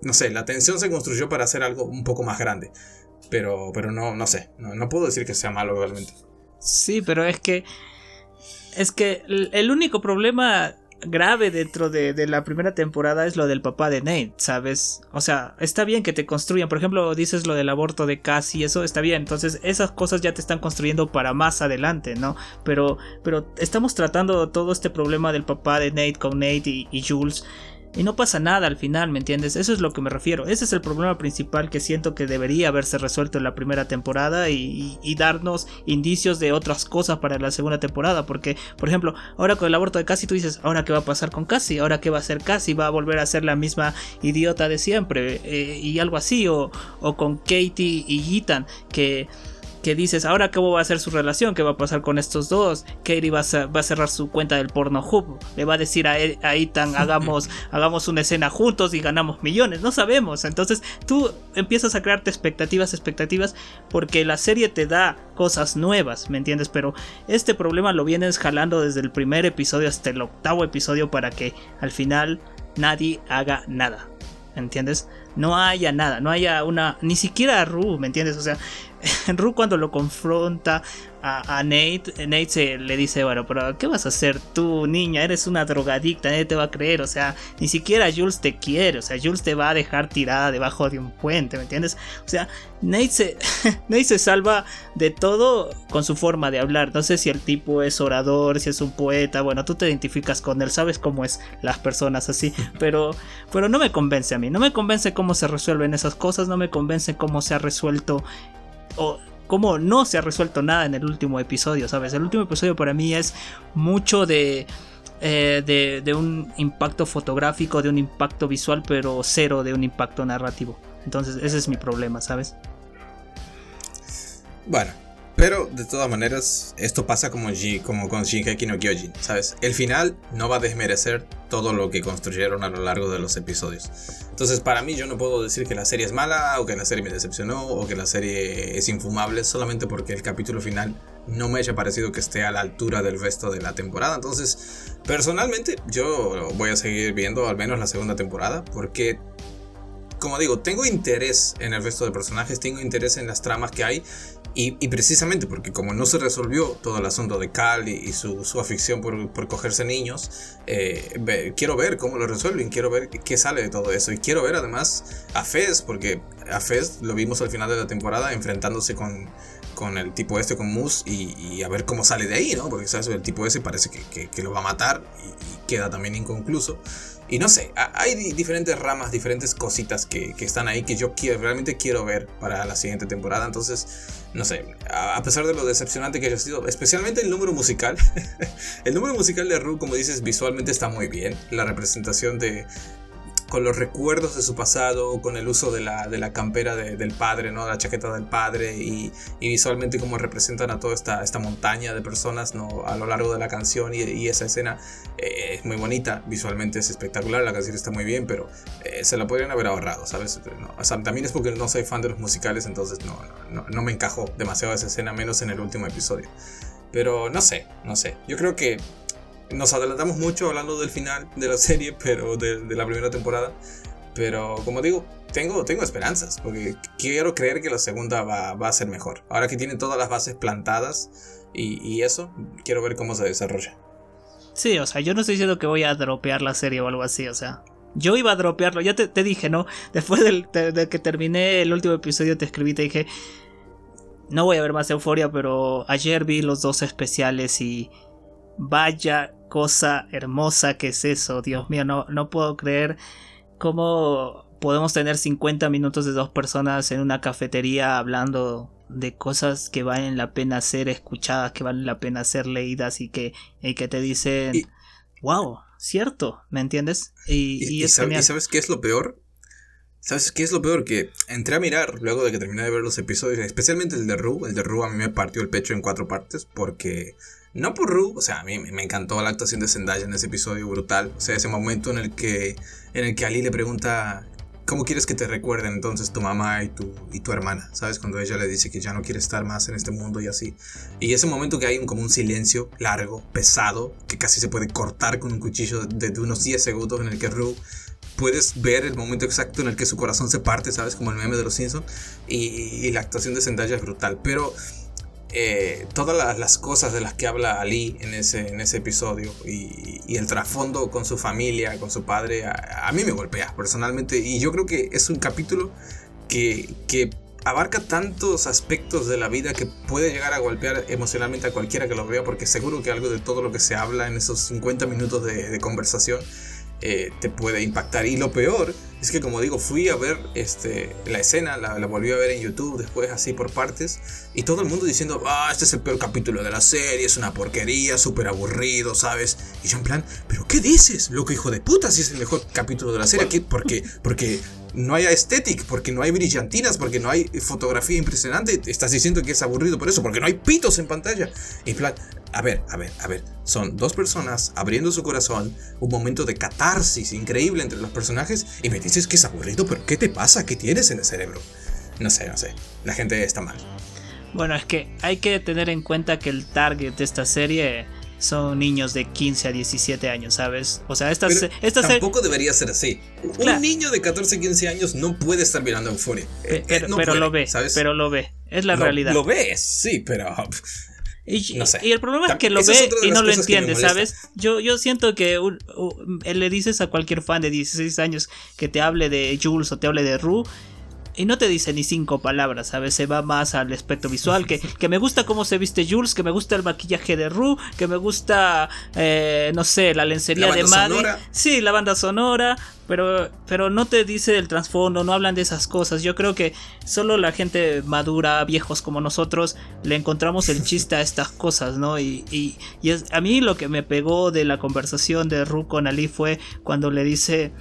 Speaker 1: no sé, la tensión se construyó para hacer algo un poco más grande. Pero, pero no, no sé, no, puedo decir que sea malo realmente.
Speaker 2: Sí, pero es que. Es que el único problema grave dentro de, la primera temporada es lo del papá de Nate, ¿sabes? O sea, está bien que te construyan, por ejemplo, dices lo del aborto de Cassie, eso está bien, entonces esas cosas ya te están construyendo para más adelante, ¿no? Pero, pero estamos tratando todo este problema del papá de Nate con Nate y Jules y no pasa nada al final, ¿me entiendes? Eso es lo que me refiero. Ese es el problema principal que siento que debería haberse resuelto en la primera temporada y, darnos indicios de otras cosas para la segunda temporada. Porque, por ejemplo, ahora con el aborto de Cassie tú dices, ¿ahora qué va a pasar con Cassie? ¿Ahora qué va a hacer Cassie? ¿Va a volver a ser la misma idiota de siempre? Eh, y algo así. O, o con Katie y Ethan, que que dices, ahora cómo va a ser su relación, qué va a pasar con estos dos. Katie va a, va a cerrar su cuenta del porno hub, le va a decir a, a Ethan, hagamos, hagamos una escena juntos y ganamos millones, no sabemos. Entonces tú empiezas a crearte expectativas, expectativas, porque la serie te da cosas nuevas, ¿me entiendes? Pero este problema lo vienes jalando desde el primer episodio hasta el octavo episodio para que al final nadie haga nada. ¿Entiendes? No haya nada, no haya una. Ni siquiera Ru, ¿me entiendes? O sea, Ru cuando lo confronta a, Nate, Nate se, le dice, bueno, pero ¿qué vas a hacer tú, niña? Eres una drogadicta, nadie te va a creer, o sea, ni siquiera Jules te quiere, o sea, Jules te va a dejar tirada debajo de un puente, ¿me entiendes? O sea, Nate se, Nate se salva de todo con su forma de hablar, no sé si el tipo es orador, si es un poeta, bueno, tú te identificas con él, sabes cómo es las personas así, pero, pero no me convence a mí, no me convence cómo se resuelven esas cosas, no me convence cómo se ha resuelto... O, cómo no se ha resuelto nada en el último episodio, ¿sabes? El último episodio para mí es mucho de, eh, de, un impacto fotográfico, de un impacto visual, pero cero de un impacto narrativo. Entonces ese es mi problema, ¿sabes?
Speaker 1: Bueno, pero de todas maneras, esto pasa como, G, como con Shinheki no Kyojin, ¿sabes? El final no va a desmerecer todo lo que construyeron a lo largo de los episodios. Entonces, para mí, yo no puedo decir que la serie es mala, o que la serie me decepcionó, o que la serie es infumable, solamente porque el capítulo final no me haya parecido que esté a la altura del resto de la temporada. Entonces, personalmente, yo voy a seguir viendo al menos la segunda temporada, porque como digo, tengo interés en el resto de personajes, tengo interés en las tramas que hay y, precisamente porque como no se resolvió todo el asunto de Cal y, su, afición por, por, cogerse niños, eh, quiero ver cómo lo resuelven, quiero ver qué sale de todo eso. Y quiero ver además a Fez, porque a Fez lo vimos al final de la temporada enfrentándose con, con el tipo este, con Moose, y, a ver cómo sale de ahí, ¿no? Porque ¿sabes? el tipo ese parece que, que, lo va a matar y, y, queda también inconcluso. Y no sé, hay diferentes ramas, diferentes cositas que, están ahí que yo quiero, realmente quiero ver para la siguiente temporada. Entonces, no sé, a pesar de lo decepcionante que haya sido, especialmente el número musical. el número musical de Ru, como dices, visualmente está muy bien. La representación de, con los recuerdos de su pasado, con el uso de la, de la campera del padre, ¿no? la chaqueta del padre y, visualmente cómo representan a toda esta, esta montaña de personas ¿no? a lo largo de la canción y, esa escena eh, es muy bonita, visualmente es espectacular, la canción está muy bien, pero eh, se la podrían haber ahorrado, ¿sabes? también es porque no soy fan de los musicales, entonces no, no, no me encajo demasiado esa escena, menos en el último episodio. Pero no sé, no sé. Yo creo que nos adelantamos mucho hablando del final de la serie, pero de, la primera temporada. Pero como digo, tengo, tengo esperanzas, porque quiero creer que la segunda va, a ser mejor. Ahora que tiene todas las bases plantadas y, eso, quiero ver cómo se desarrolla.
Speaker 2: Sí, o sea, yo no estoy diciendo que voy a dropear la serie o algo así, o sea, yo iba a dropearlo, ya te, dije, ¿no? Después de, que terminé el último episodio te escribí, te dije, no voy a ver más euforia, pero ayer vi los dos especiales y vaya cosa hermosa que es eso, Dios mío, no, no puedo creer cómo podemos tener 50 minutos de dos personas en una cafetería hablando de cosas que valen la pena ser escuchadas, que valen la pena ser leídas y que, y que te dicen, wow, cierto, ¿me entiendes?
Speaker 1: Y, sabes qué es lo peor? ¿Sabes qué es lo peor? Que entré a mirar luego de que terminé de ver los episodios, especialmente el de Ru. El de Ru a mí me partió el pecho en cuatro partes porque no por Ru, o sea, a mí me encantó la actuación de Zendaya en ese episodio brutal. O sea, ese momento en el que, en el que Ali le pregunta, ¿cómo quieres que te recuerden entonces tu mamá y tu, y tu hermana? ¿Sabes? Cuando ella le dice que ya no quiere estar más en este mundo y así. Y ese momento que hay un, como un silencio largo, pesado, que casi se puede cortar con un cuchillo de, unos 10 segundos en el que Ru puedes ver el momento exacto en el que su corazón se parte, ¿sabes? Como el meme de los Simpsons. Y, y la actuación de Zendaya es brutal. Pero eh, todas las, cosas de las que habla Ali en ese, en ese episodio y, el trasfondo con su familia, con su padre, a, mí me golpea personalmente y yo creo que es un capítulo que, que, abarca tantos aspectos de la vida que puede llegar a golpear emocionalmente a cualquiera que lo vea porque seguro que algo de todo lo que se habla en esos 50 minutos de, de conversación eh, te puede impactar. Y lo peor es que, como digo, fui a ver este, la escena, la, volví a ver en YouTube después, así por partes, y todo el mundo diciendo, ah, este es el peor capítulo de la serie, es una porquería, súper aburrido, ¿sabes? Y yo en plan, ¿pero qué dices? Loco hijo de puta, si es el mejor capítulo de la serie. ¿Qué? Porque, porque no hay estética, porque no hay brillantinas, porque no hay fotografía impresionante. Estás diciendo que es aburrido por eso, porque no hay pitos en pantalla. En plan, a ver, a ver, a ver. Son dos personas abriendo su corazón, un momento de catarsis increíble entre los personajes, y me dices que es aburrido, pero ¿qué te pasa? ¿Qué tienes en el cerebro? No sé, no sé. La gente está mal.
Speaker 2: Bueno, es que hay que tener en cuenta que el target de esta serie son niños de 15 a 17 años, ¿sabes? O sea, esta,
Speaker 1: esta tampoco debería ser así. Un niño de 14, 15 años no puede estar mirando Euphoria.
Speaker 2: Eh, pero, eh, pero lo ve, ¿sabes? Pero lo ve. Es la realidad.
Speaker 1: Lo ve, sí, pero...
Speaker 2: Y, no sé. y el problema es que lo ve y no lo entiende, ¿sabes? Yo, yo siento que le dices a cualquier fan de 16 años que te hable de Jules o te hable de Rue y no te dice ni cinco palabras, a veces va más al aspecto visual, que, que me gusta cómo se viste Jules, que me gusta el maquillaje de Rue, que me gusta, eh, no sé, la lencería de Maddie. Sí, la banda sonora, pero, pero no te dice el trasfondo, no hablan de esas cosas. Yo creo que solo la gente madura, viejos como nosotros, le encontramos el chiste a estas cosas, ¿no? Y, y, y es, a mí lo que me pegó de la conversación de Rue con Ali fue cuando le dice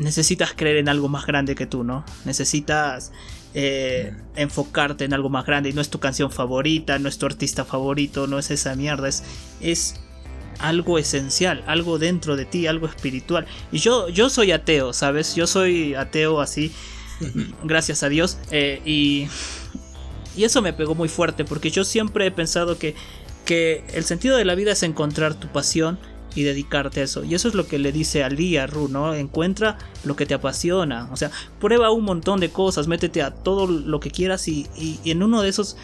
Speaker 2: necesitas creer en algo más grande que tú, ¿no? Necesitas eh, enfocarte en algo más grande y no es tu canción favorita, no es tu artista favorito, no es esa mierda, es, es algo esencial, algo dentro de ti, algo espiritual. Y yo, yo soy ateo, ¿sabes? Yo soy ateo así, gracias a Dios, eh, y, y eso me pegó muy fuerte porque yo siempre he pensado que, que el sentido de la vida es encontrar tu pasión y dedicarte a eso. Y eso es lo que le dice Ali a Ru, ¿no? Encuentra lo que te apasiona. O sea, prueba un montón de cosas, métete a todo lo que quieras y, y en uno de esos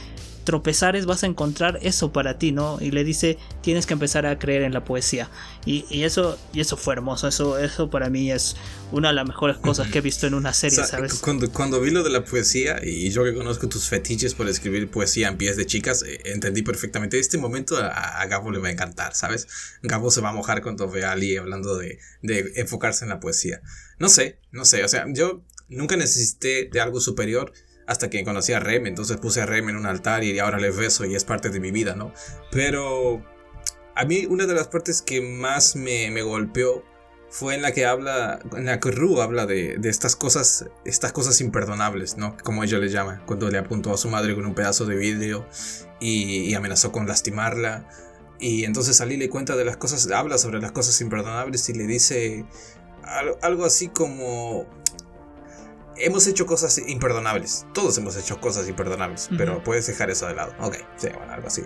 Speaker 2: tropezares vas a encontrar eso para ti, ¿no? Y le dice, tienes que empezar a creer en la poesía. Y, eso, y eso fue hermoso, eso, eso para mí es una de las mejores cosas que he visto en una serie, ¿sabes?
Speaker 1: Cuando, cuando vi lo de la poesía, y yo que conozco tus fetiches por escribir poesía en pies de chicas, eh, entendí perfectamente, este momento a, Gabo le va a encantar, ¿sabes? Gabo se va a mojar cuando ve a Ali hablando de, de enfocarse en la poesía. No sé, no sé, o sea, yo nunca necesité de algo superior hasta que conocí a Rem, entonces puse a Rem en un altar y ahora le beso y es parte de mi vida, ¿no? Pero a mí una de las partes que más me, me golpeó fue en la que habla, en la que Ru habla de, de, estas cosas, estas cosas imperdonables, ¿no? Como ella le llama, cuando le apuntó a su madre con un pedazo de vidrio y, y amenazó con lastimarla. Y entonces Ali le cuenta de las cosas, habla sobre las cosas imperdonables y le dice algo así como hemos hecho cosas imperdonables. Todos hemos hecho cosas imperdonables, pero puedes dejar eso de lado. Ok, sí, bueno, algo así.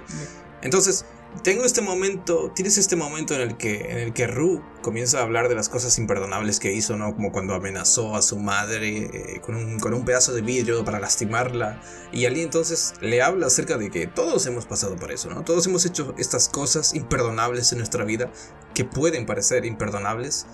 Speaker 1: Entonces, tengo este momento, tienes este momento en el que en el que Ru comienza a hablar de las cosas imperdonables que hizo, ¿no? Como cuando amenazó a su madre eh, con, un, con un pedazo de vidrio para lastimarla. Y Ali entonces le habla acerca de que todos hemos pasado por eso, ¿no? Todos hemos hecho estas cosas imperdonables en nuestra vida que pueden parecer imperdonables,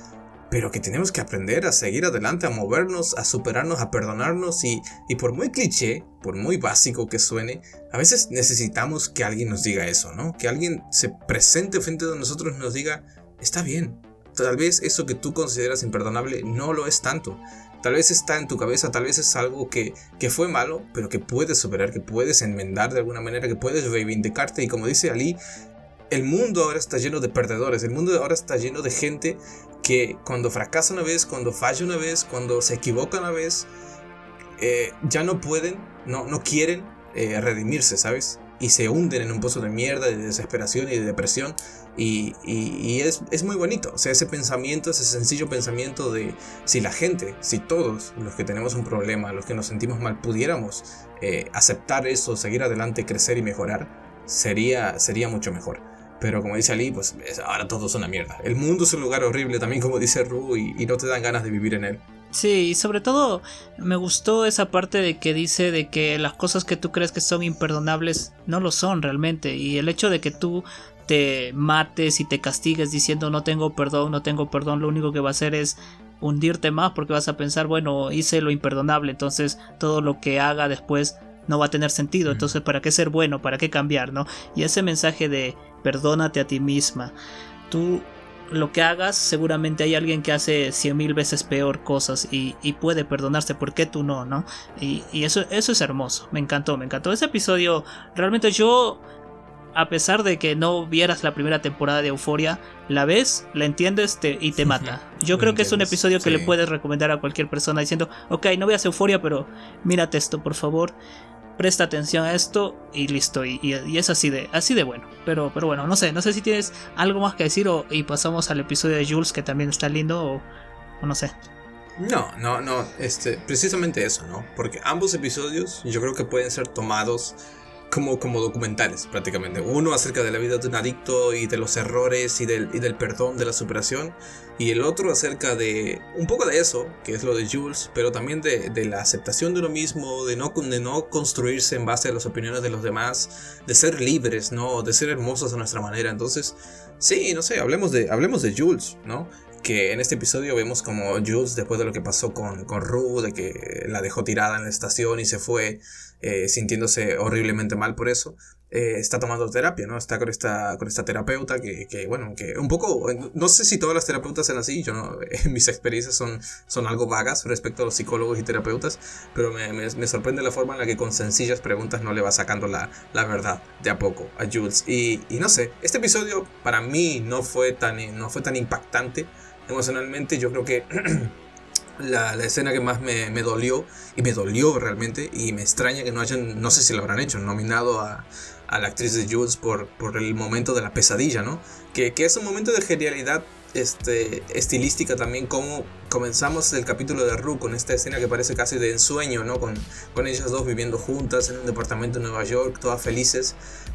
Speaker 1: pero que tenemos que aprender a seguir adelante, a movernos, a superarnos, a perdonarnos y, y, por muy cliché, por muy básico que suene, a veces necesitamos que alguien nos diga eso, ¿no? Que alguien se presente frente a nosotros y nos diga, está bien, tal vez eso que tú consideras imperdonable no lo es tanto. Tal vez está en tu cabeza, tal vez es algo que, que fue malo, pero que puedes superar, que puedes enmendar de alguna manera, que puedes reivindicarte. Y como dice Ali, el mundo ahora está lleno de perdedores, el mundo ahora está lleno de gente que cuando fracasa una vez, cuando falla una vez, cuando se equivoca una vez, eh, ya no pueden, no, no quieren eh, redimirse, ¿sabes? Y se hunden en un pozo de mierda, de desesperación y de depresión. Y, es, es, muy bonito, o sea, ese pensamiento, ese sencillo pensamiento de si la gente, si todos los que tenemos un problema, los que nos sentimos mal, pudiéramos eh, aceptar eso, seguir adelante, crecer y mejorar, sería, sería mucho mejor. Pero como dice Ali, pues ahora todo es una mierda. El mundo es un lugar horrible también, como dice Ru, y, no te dan ganas de vivir en él.
Speaker 2: Sí, y sobre todo me gustó esa parte de que dice de que las cosas que tú crees que son imperdonables no lo son realmente. Y el hecho de que tú te mates y te castigues diciendo no tengo perdón, no tengo perdón, lo único que va a hacer es hundirte más porque vas a pensar, bueno, hice lo imperdonable, entonces todo lo que haga después no va a tener sentido, entonces ¿para qué ser bueno? ¿Para qué cambiar? ¿no? Y ese mensaje de perdónate a ti misma. Tú lo que hagas, seguramente hay alguien que hace cien mil veces peor cosas y, puede perdonarse, ¿por qué tú no? ¿no? Y, eso, eso es hermoso, me encantó, me encantó. Ese episodio, realmente yo a pesar de que no vieras la primera temporada de Euforia, la ves, la entiendes y te mata. Yo creo que es un episodio que le puedes recomendar a cualquier persona diciendo, ok, no veas Euforia, pero mírate esto, por favor. Presta atención a esto y listo. Y, es así de, así de bueno. Pero, pero bueno, no sé, no sé si tienes algo más que decir o, y pasamos al episodio de Jules que también está lindo o, o no sé.
Speaker 1: No, no, no, este, precisamente eso, ¿no? Porque ambos episodios yo creo que pueden ser tomados como, como documentales prácticamente. Uno acerca de la vida de un adicto y de los errores y del, y del perdón, de la superación. Y el otro acerca de un poco de eso, que es lo de Jules, pero también de, de la aceptación de uno mismo, de no, de no construirse en base a las opiniones de los demás, de ser libres, ¿no? De ser hermosos a nuestra manera. Entonces, sí, no sé, hablemos de, hablemos de Jules, ¿no? que en este episodio vemos como Jules, después de lo que pasó con, con Rue, de que la dejó tirada en la estación y se fue eh, sintiéndose horriblemente mal por eso, eh, está tomando terapia, ¿no? Está con esta, con esta terapeuta que, que, bueno, que un poco, no sé si todas las terapeutas son así, yo no, mis experiencias son, son algo vagas respecto a los psicólogos y terapeutas, pero me, me, sorprende la forma en la que con sencillas preguntas no le va sacando la, la verdad de a poco a Jules. Y, y no sé, este episodio para mí no fue tan, no fue tan impactante emocionalmente yo creo que la, escena que más me, dolió, y me dolió realmente, y me extraña que no hayan, no sé si lo habrán hecho, nominado a, la actriz de Jules por, por el momento de la pesadilla, ¿no? Que, que es un momento de genialidad este, estilística también, como comenzamos el capítulo de Rue con esta escena que parece casi de ensueño, ¿no? Con, con ellas dos viviendo juntas en un departamento en Nueva York, todas felices,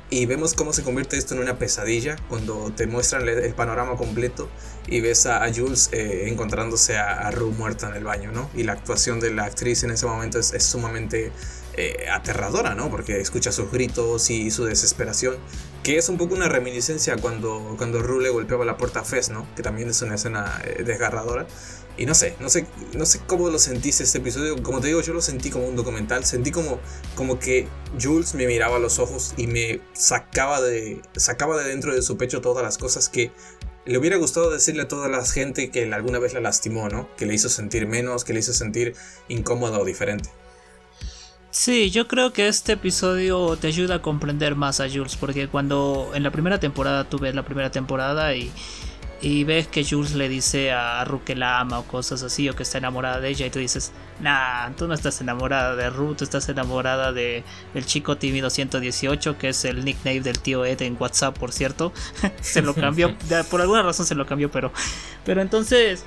Speaker 1: y vemos cómo se convierte esto en una pesadilla cuando te muestran el panorama completo y ves a, Jules eh, encontrándose a, Rue muerta en el baño, ¿no? Y la actuación de la actriz en ese momento es, sumamente eh, aterradora, ¿no? Porque escucha sus gritos y su desesperación, que es un poco una reminiscencia cuando, cuando Rue le golpeaba la puerta a Fez, ¿no? Que también es una escena eh, desgarradora. Y no sé, no sé, no sé cómo lo sentiste este episodio. Como te digo, yo lo sentí como un documental. Sentí como, como que Jules me miraba a los ojos y me sacaba de, sacaba de dentro de su pecho todas las cosas que le hubiera gustado decirle a toda la gente que alguna vez la lastimó, ¿no? Que le hizo sentir menos, que le hizo sentir incómoda o diferente.
Speaker 2: Sí, yo creo que este episodio te ayuda a comprender más a Jules, porque cuando en la primera temporada tú ves la primera temporada y y ves que Jules le dice a Ru que la ama o cosas así, o que está enamorada de ella, y tú dices, nah, tú no estás enamorada de Ru, tú estás enamorada de el chico tímido 118, que es el nickname del tío Ed en WhatsApp, por cierto. se lo cambió, por alguna razón se lo cambió, pero, pero entonces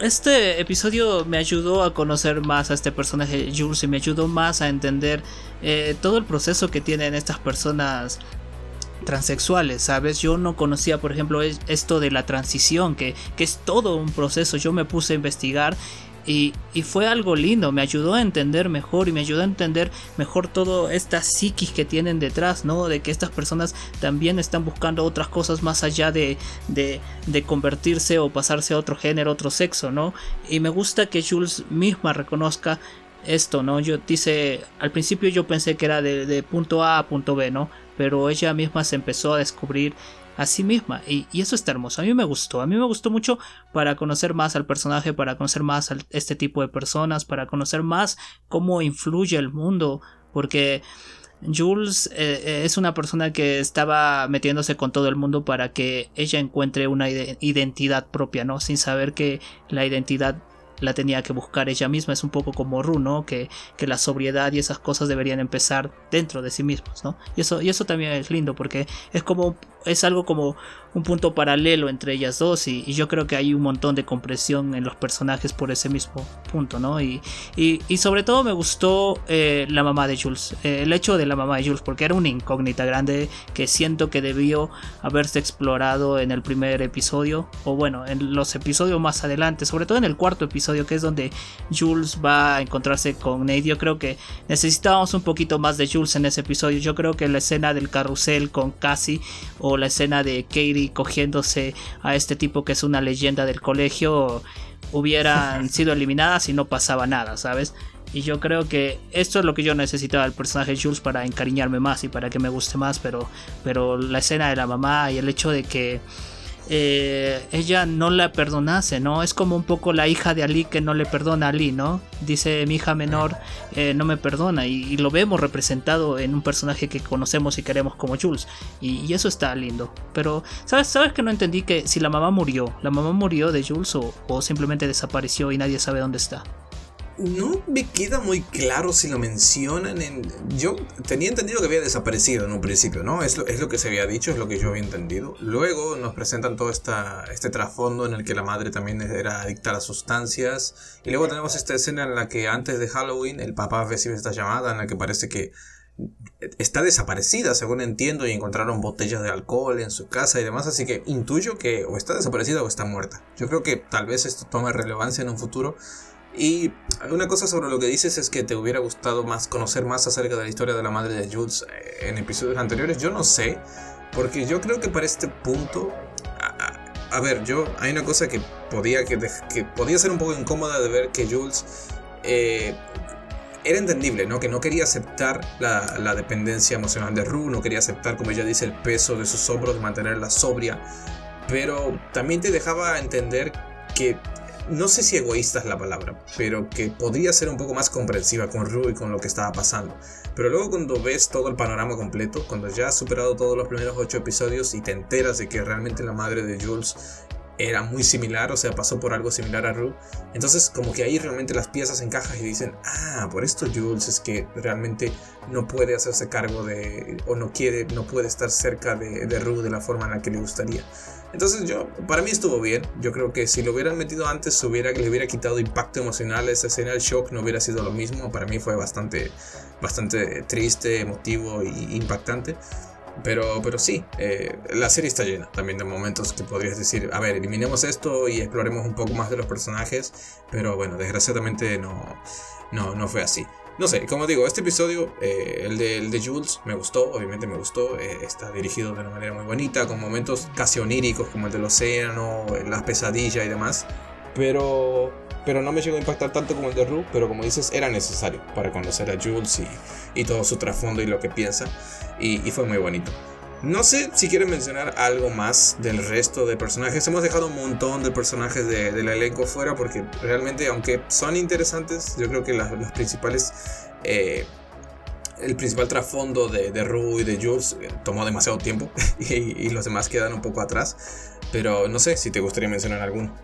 Speaker 2: este episodio me ayudó a conocer más a este personaje Jules y me ayudó más a entender eh, todo el proceso que tienen estas personas transexuales, ¿sabes? Yo no conocía, por ejemplo, esto de la transición, que, que es todo un proceso. Yo me puse a investigar y, y, fue algo lindo, me ayudó a entender mejor y me ayudó a entender mejor toda esta psiquis que tienen detrás, ¿no? De que estas personas también están buscando otras cosas más allá de, de, de convertirse o pasarse a otro género, otro sexo, ¿no? Y me gusta que Jules misma reconozca esto, ¿no? Yo dice, al principio yo pensé que era de, de punto A a punto B, ¿no? Pero ella misma se empezó a descubrir a sí misma y, eso está hermoso. A mí me gustó, a mí me gustó mucho para conocer más al personaje, para conocer más a este tipo de personas, para conocer más cómo influye el mundo, porque Jules eh, eh, es una persona que estaba metiéndose con todo el mundo para que ella encuentre una identidad propia, ¿no? Sin saber que la identidad la tenía que buscar ella misma. Es un poco como Ru, ¿no? Que, que la sobriedad y esas cosas deberían empezar dentro de sí mismos, ¿no? Y eso, y eso también es lindo porque es como es algo como un punto paralelo entre ellas dos y, yo creo que hay un montón de compresión en los personajes por ese mismo punto, ¿no? Y, y, sobre todo me gustó eh, la mamá de Jules, eh, el hecho de la mamá de Jules, porque era una incógnita grande que siento que debió haberse explorado en el primer episodio, o bueno, en los episodios más adelante, sobre todo en el cuarto episodio, que es donde Jules va a encontrarse con Nate. Yo creo que necesitábamos un poquito más de Jules en ese episodio. Yo creo que la escena del carrusel con Cassie o la escena de Katie cogiéndose a este tipo que es una leyenda del colegio hubieran sido eliminadas y no pasaba nada, ¿sabes? Y yo creo que esto es lo que yo necesitaba del personaje Jules para encariñarme más y para que me guste más, pero, pero la escena de la mamá y el hecho de que eh, ella no la perdonase, ¿no? Es como un poco la hija de Ali que no le perdona a Ali, ¿no? Dice mi hija menor eh, no me perdona y, lo vemos representado en un personaje que conocemos y queremos como Jules y, eso está lindo. Pero, ¿sabes, ¿sabes que no entendí que si la mamá murió, la mamá murió de Jules o simplemente desapareció y nadie sabe dónde está?
Speaker 1: No me queda muy claro si lo mencionan en... Yo tenía entendido que había desaparecido en un principio, ¿no? Es lo, que se había dicho, es lo que yo había entendido. Luego nos presentan todo este trasfondo en el que la madre también era adicta a las sustancias. Y luego tenemos esta escena en la que antes de Halloween el papá recibe esta llamada en la que parece que está desaparecida, según entiendo, y encontraron botellas de alcohol en su casa y demás, así que intuyo que o está desaparecida o está muerta. Yo creo que tal vez esto tome relevancia en un futuro, y una cosa sobre lo que dices es que te hubiera gustado más conocer más acerca de la historia de la madre de Jules eh, en episodios anteriores. Yo no sé, porque yo creo que para este punto, a, ver, yo hay una cosa que podía que, que, podía ser un poco incómoda de ver que Jules eh, era entendible, ¿no? Que no quería aceptar la, la, dependencia emocional de Rue, no quería aceptar, como ella dice, el peso de sus hombros, de mantenerla sobria, pero también te dejaba entender que no sé si egoísta es la palabra, pero que podría ser un poco más comprensiva con Rue y con lo que estaba pasando. Pero luego cuando ves todo el panorama completo, cuando ya has superado todos los primeros ocho episodios y te enteras de que realmente la madre de Jules era muy similar, o sea, pasó por algo similar a Rue. Entonces, como que ahí realmente las piezas encajan y dicen, ah, por esto Jules es que realmente no puede hacerse cargo de, o no quiere, no puede estar cerca de, de Rue de la forma en la que le gustaría. Entonces yo, para mí estuvo bien. Yo creo que si lo hubieran metido antes, hubiera, le hubiera quitado impacto emocional esa escena. El shock no hubiera sido lo mismo. Para mí fue bastante, bastante triste, emotivo e impactante. Pero, pero sí, eh, la serie está llena también de momentos que podrías decir, a ver, eliminemos esto y exploremos un poco más de los personajes. Pero bueno, desgraciadamente no, no, no fue así. No sé, como digo, este episodio, eh, el, de, de, Jules, me gustó, obviamente me gustó. Eh, está dirigido de una manera muy bonita, con momentos casi oníricos como el del océano, eh, las pesadillas y demás. Pero, pero no me llegó a impactar tanto como el de Rue, pero como dices, era necesario para conocer a Jules y, y todo su trasfondo y lo que piensa. y fue muy bonito. No sé si quieren mencionar algo más del resto de personajes. Hemos dejado un montón de personajes de, del elenco fuera porque realmente, aunque son interesantes, yo creo que las, principales... Eh, el principal trasfondo de, de Rue y de Jules eh, tomó demasiado tiempo y, los demás quedan un poco atrás. Pero no sé si te gustaría mencionar alguno.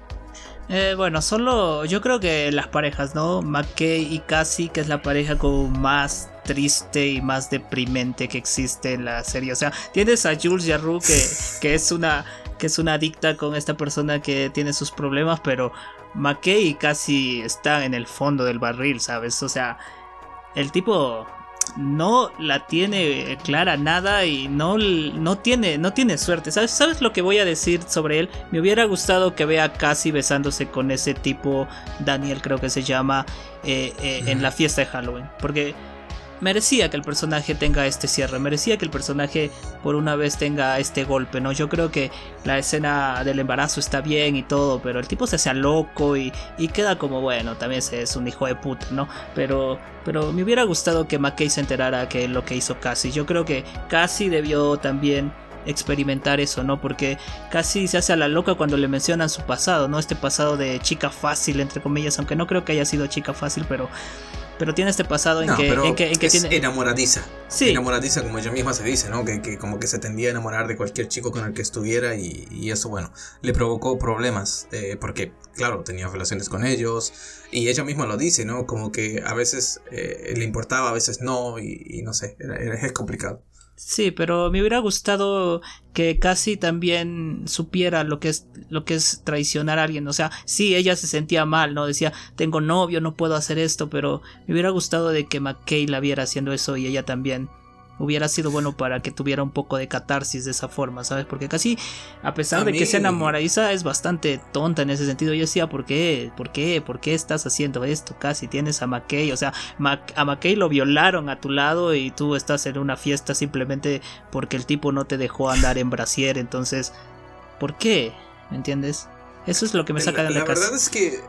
Speaker 2: Eh, bueno, solo yo creo que las parejas, ¿no? McKay y Cassie, que es la pareja con más triste y más deprimente que existe en la serie. O sea, tienes a Jules Jarru que, que es una que es una adicta con esta persona que tiene sus problemas, pero McKay casi está en el fondo del barril, ¿sabes? O sea, el tipo no la tiene clara nada y no, no, tiene, no tiene suerte. ¿Sabes? ¿Sabes lo que voy a decir sobre él? Me hubiera gustado que vea casi besándose con ese tipo, Daniel creo que se llama, eh, eh, en la fiesta de Halloween. Porque merecía que el personaje tenga este cierre, merecía que el personaje por una vez tenga este golpe, ¿no? Yo creo que la escena del embarazo está bien y todo, pero el tipo se hace loco y, y queda como, bueno, también es un hijo de puta, ¿no? Pero, pero me hubiera gustado que McKay se enterara que lo que hizo Cassie. Yo creo que Cassie debió también experimentar eso, ¿no? Porque casi se hace a la loca cuando le mencionan su pasado, ¿no? Este pasado de chica fácil, entre comillas, aunque no creo que haya sido chica fácil, pero pero tiene este pasado en, que, en que,
Speaker 1: es
Speaker 2: tiene...
Speaker 1: enamoradiza. Sí. Enamoradiza, como ella misma se dice, ¿no? Que, que, como que se tendía a enamorar de cualquier chico con el que estuviera y, y eso, bueno, le provocó problemas, eh, porque, claro, tenía relaciones con ellos y ella misma lo dice, ¿no? Como que a veces eh, le importaba, a veces no y, y no sé, era, es complicado.
Speaker 2: Sí, pero me hubiera gustado que casi también supiera lo que es lo que es traicionar a alguien. O sea, sí, ella se sentía mal, ¿no? Decía, tengo novio, no puedo hacer esto, pero me hubiera gustado de que McKay la viera haciendo eso y ella también hubiera sido bueno para que tuviera un poco de catarsis de esa forma, ¿sabes? Porque casi, a pesar de que sea enamoradiza, es bastante tonta en ese sentido. Yo decía, ¿por qué? ¿Por qué? ¿Por qué estás haciendo esto? Casi tienes a McKay, o sea, a McKay lo violaron a tu lado y tú estás en una fiesta simplemente porque el tipo no te dejó andar en brasier, entonces, ¿por qué? ¿Me entiendes? Eso es lo que me saca de la,
Speaker 1: la La verdad es que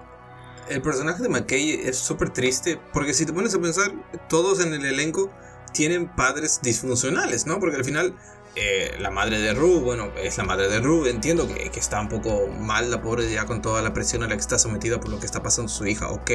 Speaker 1: el personaje de McKay es súper triste porque si te pones a pensar, todos en el elenco tienen padres disfuncionales, ¿no? Porque al final eh, la madre de Rue, bueno, es la madre de Rue, entiendo que, que, está un poco mal la pobre ya con toda la presión a la que está sometida por lo que está pasando su hija, ok,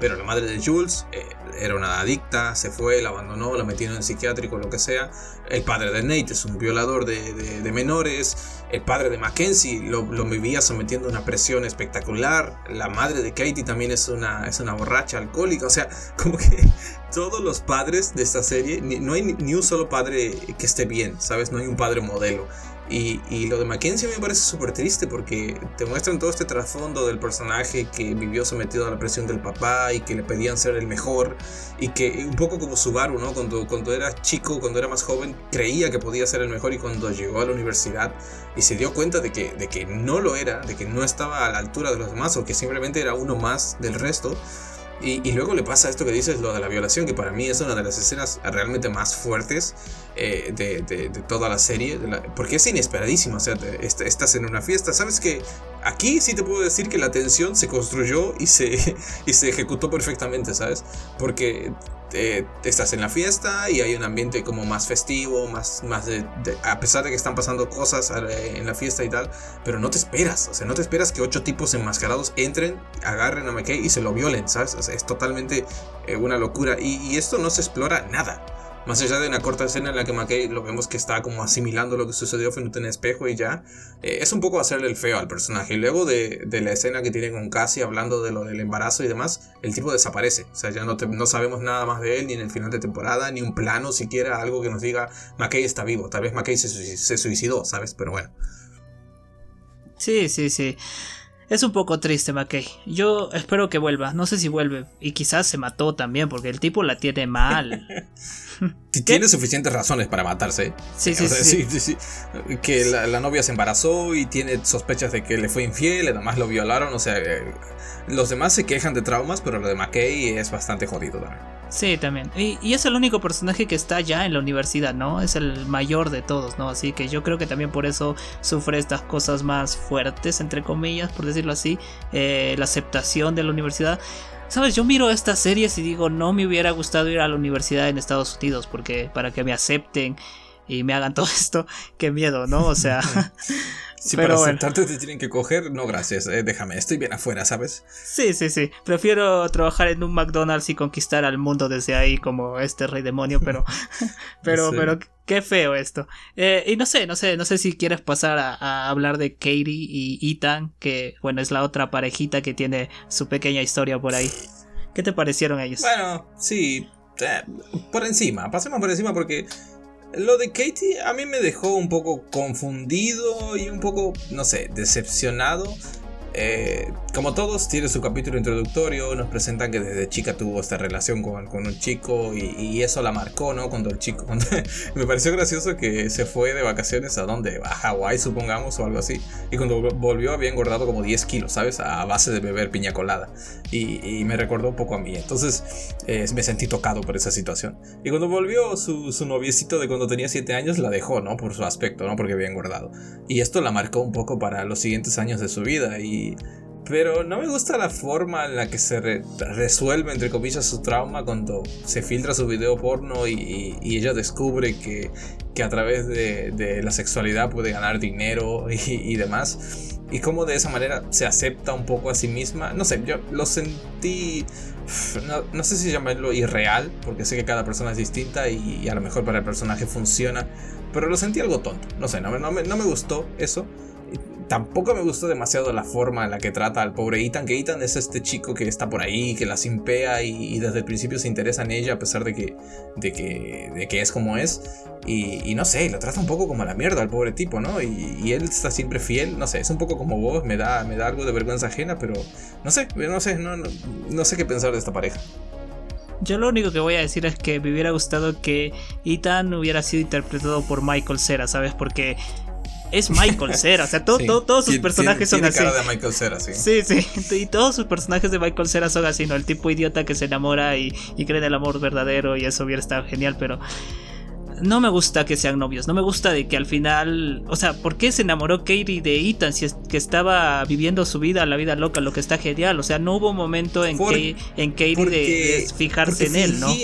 Speaker 1: pero la madre de Jules eh, era una adicta, se fue, la abandonó, la metieron en psiquiátrico, lo que sea. El padre de Nate es un violador de, menores. El padre de Mackenzie lo, lo, vivía sometiendo a una presión espectacular. La madre de Katie también es una, es una borracha alcohólica. O sea, como que todos los padres de esta serie, no hay ni un solo padre que esté bien, ¿sabes? No hay un padre modelo. Y, lo de Mackenzie me parece súper triste porque te muestran todo este trasfondo del personaje que vivió sometido a la presión del papá y que le pedían ser el mejor y que un poco como Subaru, ¿no? Cuando, cuando era chico, cuando era más joven, creía que podía ser el mejor y cuando llegó a la universidad y se dio cuenta de que, de que no lo era, de que no estaba a la altura de los demás o que simplemente era uno más del resto, y, luego le pasa esto que dices, lo de la violación, que para mí es una de las escenas realmente más fuertes eh, de, toda la serie, porque es inesperadísimo. O sea, estás en una fiesta, sabes que aquí sí te puedo decir que la tensión se construyó y se, y se ejecutó perfectamente, ¿sabes? Porque eh, estás en la fiesta y hay un ambiente como más festivo, más, más de, a pesar de que están pasando cosas eh, en la fiesta y tal, pero no te esperas, o sea, no te esperas que ocho tipos enmascarados entren, agarren a McKay y se lo violen, ¿sabes? O sea, es totalmente eh, una locura y, y esto no se explora nada. Más allá de una corta escena en la que McKay lo vemos que está como asimilando lo que sucedió frente a espejo y ya, eh, es un poco hacerle el feo al personaje. Y luego de, de, la escena que tiene con Cassie hablando de lo del embarazo y demás, el tipo desaparece. O sea, ya no, no sabemos nada más de él, ni en el final de temporada, ni un plano siquiera, algo que nos diga McKay está vivo. Tal vez McKay se, se suicidó, ¿sabes? Pero bueno.
Speaker 2: Sí, sí, sí. Es un poco triste McKay. Yo espero que vuelva. No sé si vuelve. Y quizás se mató también porque el tipo la tiene mal.
Speaker 1: Tiene suficientes razones para matarse.
Speaker 2: Sí, sí, sí,
Speaker 1: sí, Que la, novia se embarazó y tiene sospechas de que le fue infiel, además lo violaron. O sea, eh, los demás se quejan de traumas, pero lo de McKay es bastante jodido también.
Speaker 2: Sí, también. Y, y, es el único personaje que está ya en la universidad, ¿no? Es el mayor de todos, ¿no? Así que yo creo que también por eso sufre estas cosas más fuertes, entre comillas, por decirlo así. Eh, la aceptación de la universidad. Sabes, yo miro estas series y digo, no me hubiera gustado ir a la universidad en Estados Unidos porque para que me acepten y me hagan todo esto, qué miedo, ¿no? O sea,
Speaker 1: Si para aceptarte te tienen que coger, no gracias, eh, déjame, estoy bien afuera, ¿sabes?
Speaker 2: Sí, sí, sí. Prefiero trabajar en un McDonald's y conquistar al mundo desde ahí como este rey demonio, pero, pero, pero qué feo esto. Eh, y no sé, no sé, no sé si quieres pasar a, hablar de Katie y Ethan, que bueno, es la otra parejita que tiene su pequeña historia por ahí. ¿Qué te parecieron ellos?
Speaker 1: Bueno, sí, eh, por encima, pasemos por encima porque lo de Katie a mí me dejó un poco confundido y un poco, no sé, decepcionado eh, como todos, tiene su capítulo introductorio, nos presentan que desde chica tuvo esta relación con, con un chico y, eso la marcó, ¿no? Cuando el chico, me pareció gracioso que se fue de vacaciones a donde, a Hawái supongamos o algo así, y cuando volvió había engordado como 10 kilos, ¿sabes? A base de beber piña colada. Y, me recordó un poco a mí, entonces eh, me sentí tocado por esa situación. Y cuando volvió su, su noviecito de cuando tenía 7 años, la dejó, ¿no? Por su aspecto, ¿no? Porque había engordado. Y esto la marcó un poco para los siguientes años de su vida y pero no me gusta la forma en la que se resuelve, entre comillas, su trauma cuando se filtra su video porno y, ella descubre que, que a través de, la sexualidad puede ganar dinero y, demás. Y cómo de esa manera se acepta un poco a sí misma. No sé, yo lo sentí. No, sé si llamarlo irreal, porque sé que cada persona es distinta y, a lo mejor para el personaje funciona. Pero lo sentí algo tonto. No sé, no, no, me, no me gustó eso. Tampoco me gustó demasiado la forma en la que trata al pobre Ethan, que Ethan es este chico que está por ahí, que la simpea y, desde el principio se interesa en ella a pesar de que, de que, de que es como es. Y, no sé, lo trata un poco como la mierda al pobre tipo, ¿no? Y, él está siempre fiel, no sé, es un poco como vos, me da, me da algo de vergüenza ajena, pero no sé, no sé, no, no, no sé qué pensar de esta pareja.
Speaker 2: Yo lo único que voy a decir es que me hubiera gustado que Ethan hubiera sido interpretado por Michael Cera, ¿sabes? Porque es Michael Cera. O sea, todos sus personajes son así.
Speaker 1: cara de Michael Cera, sí.
Speaker 2: Sí, sí. Y todos sus personajes de Michael Cera son así, ¿no? El tipo idiota que se enamora y, cree en el amor verdadero y eso hubiera estado genial, pero no me gusta que sean novios, no me gusta de que al final, o sea, ¿por qué se enamoró Katie de Ethan si es que estaba viviendo su vida, la vida loca, lo que está genial? O sea, no hubo momento en que en Katie de, fijarse en él, ¿no?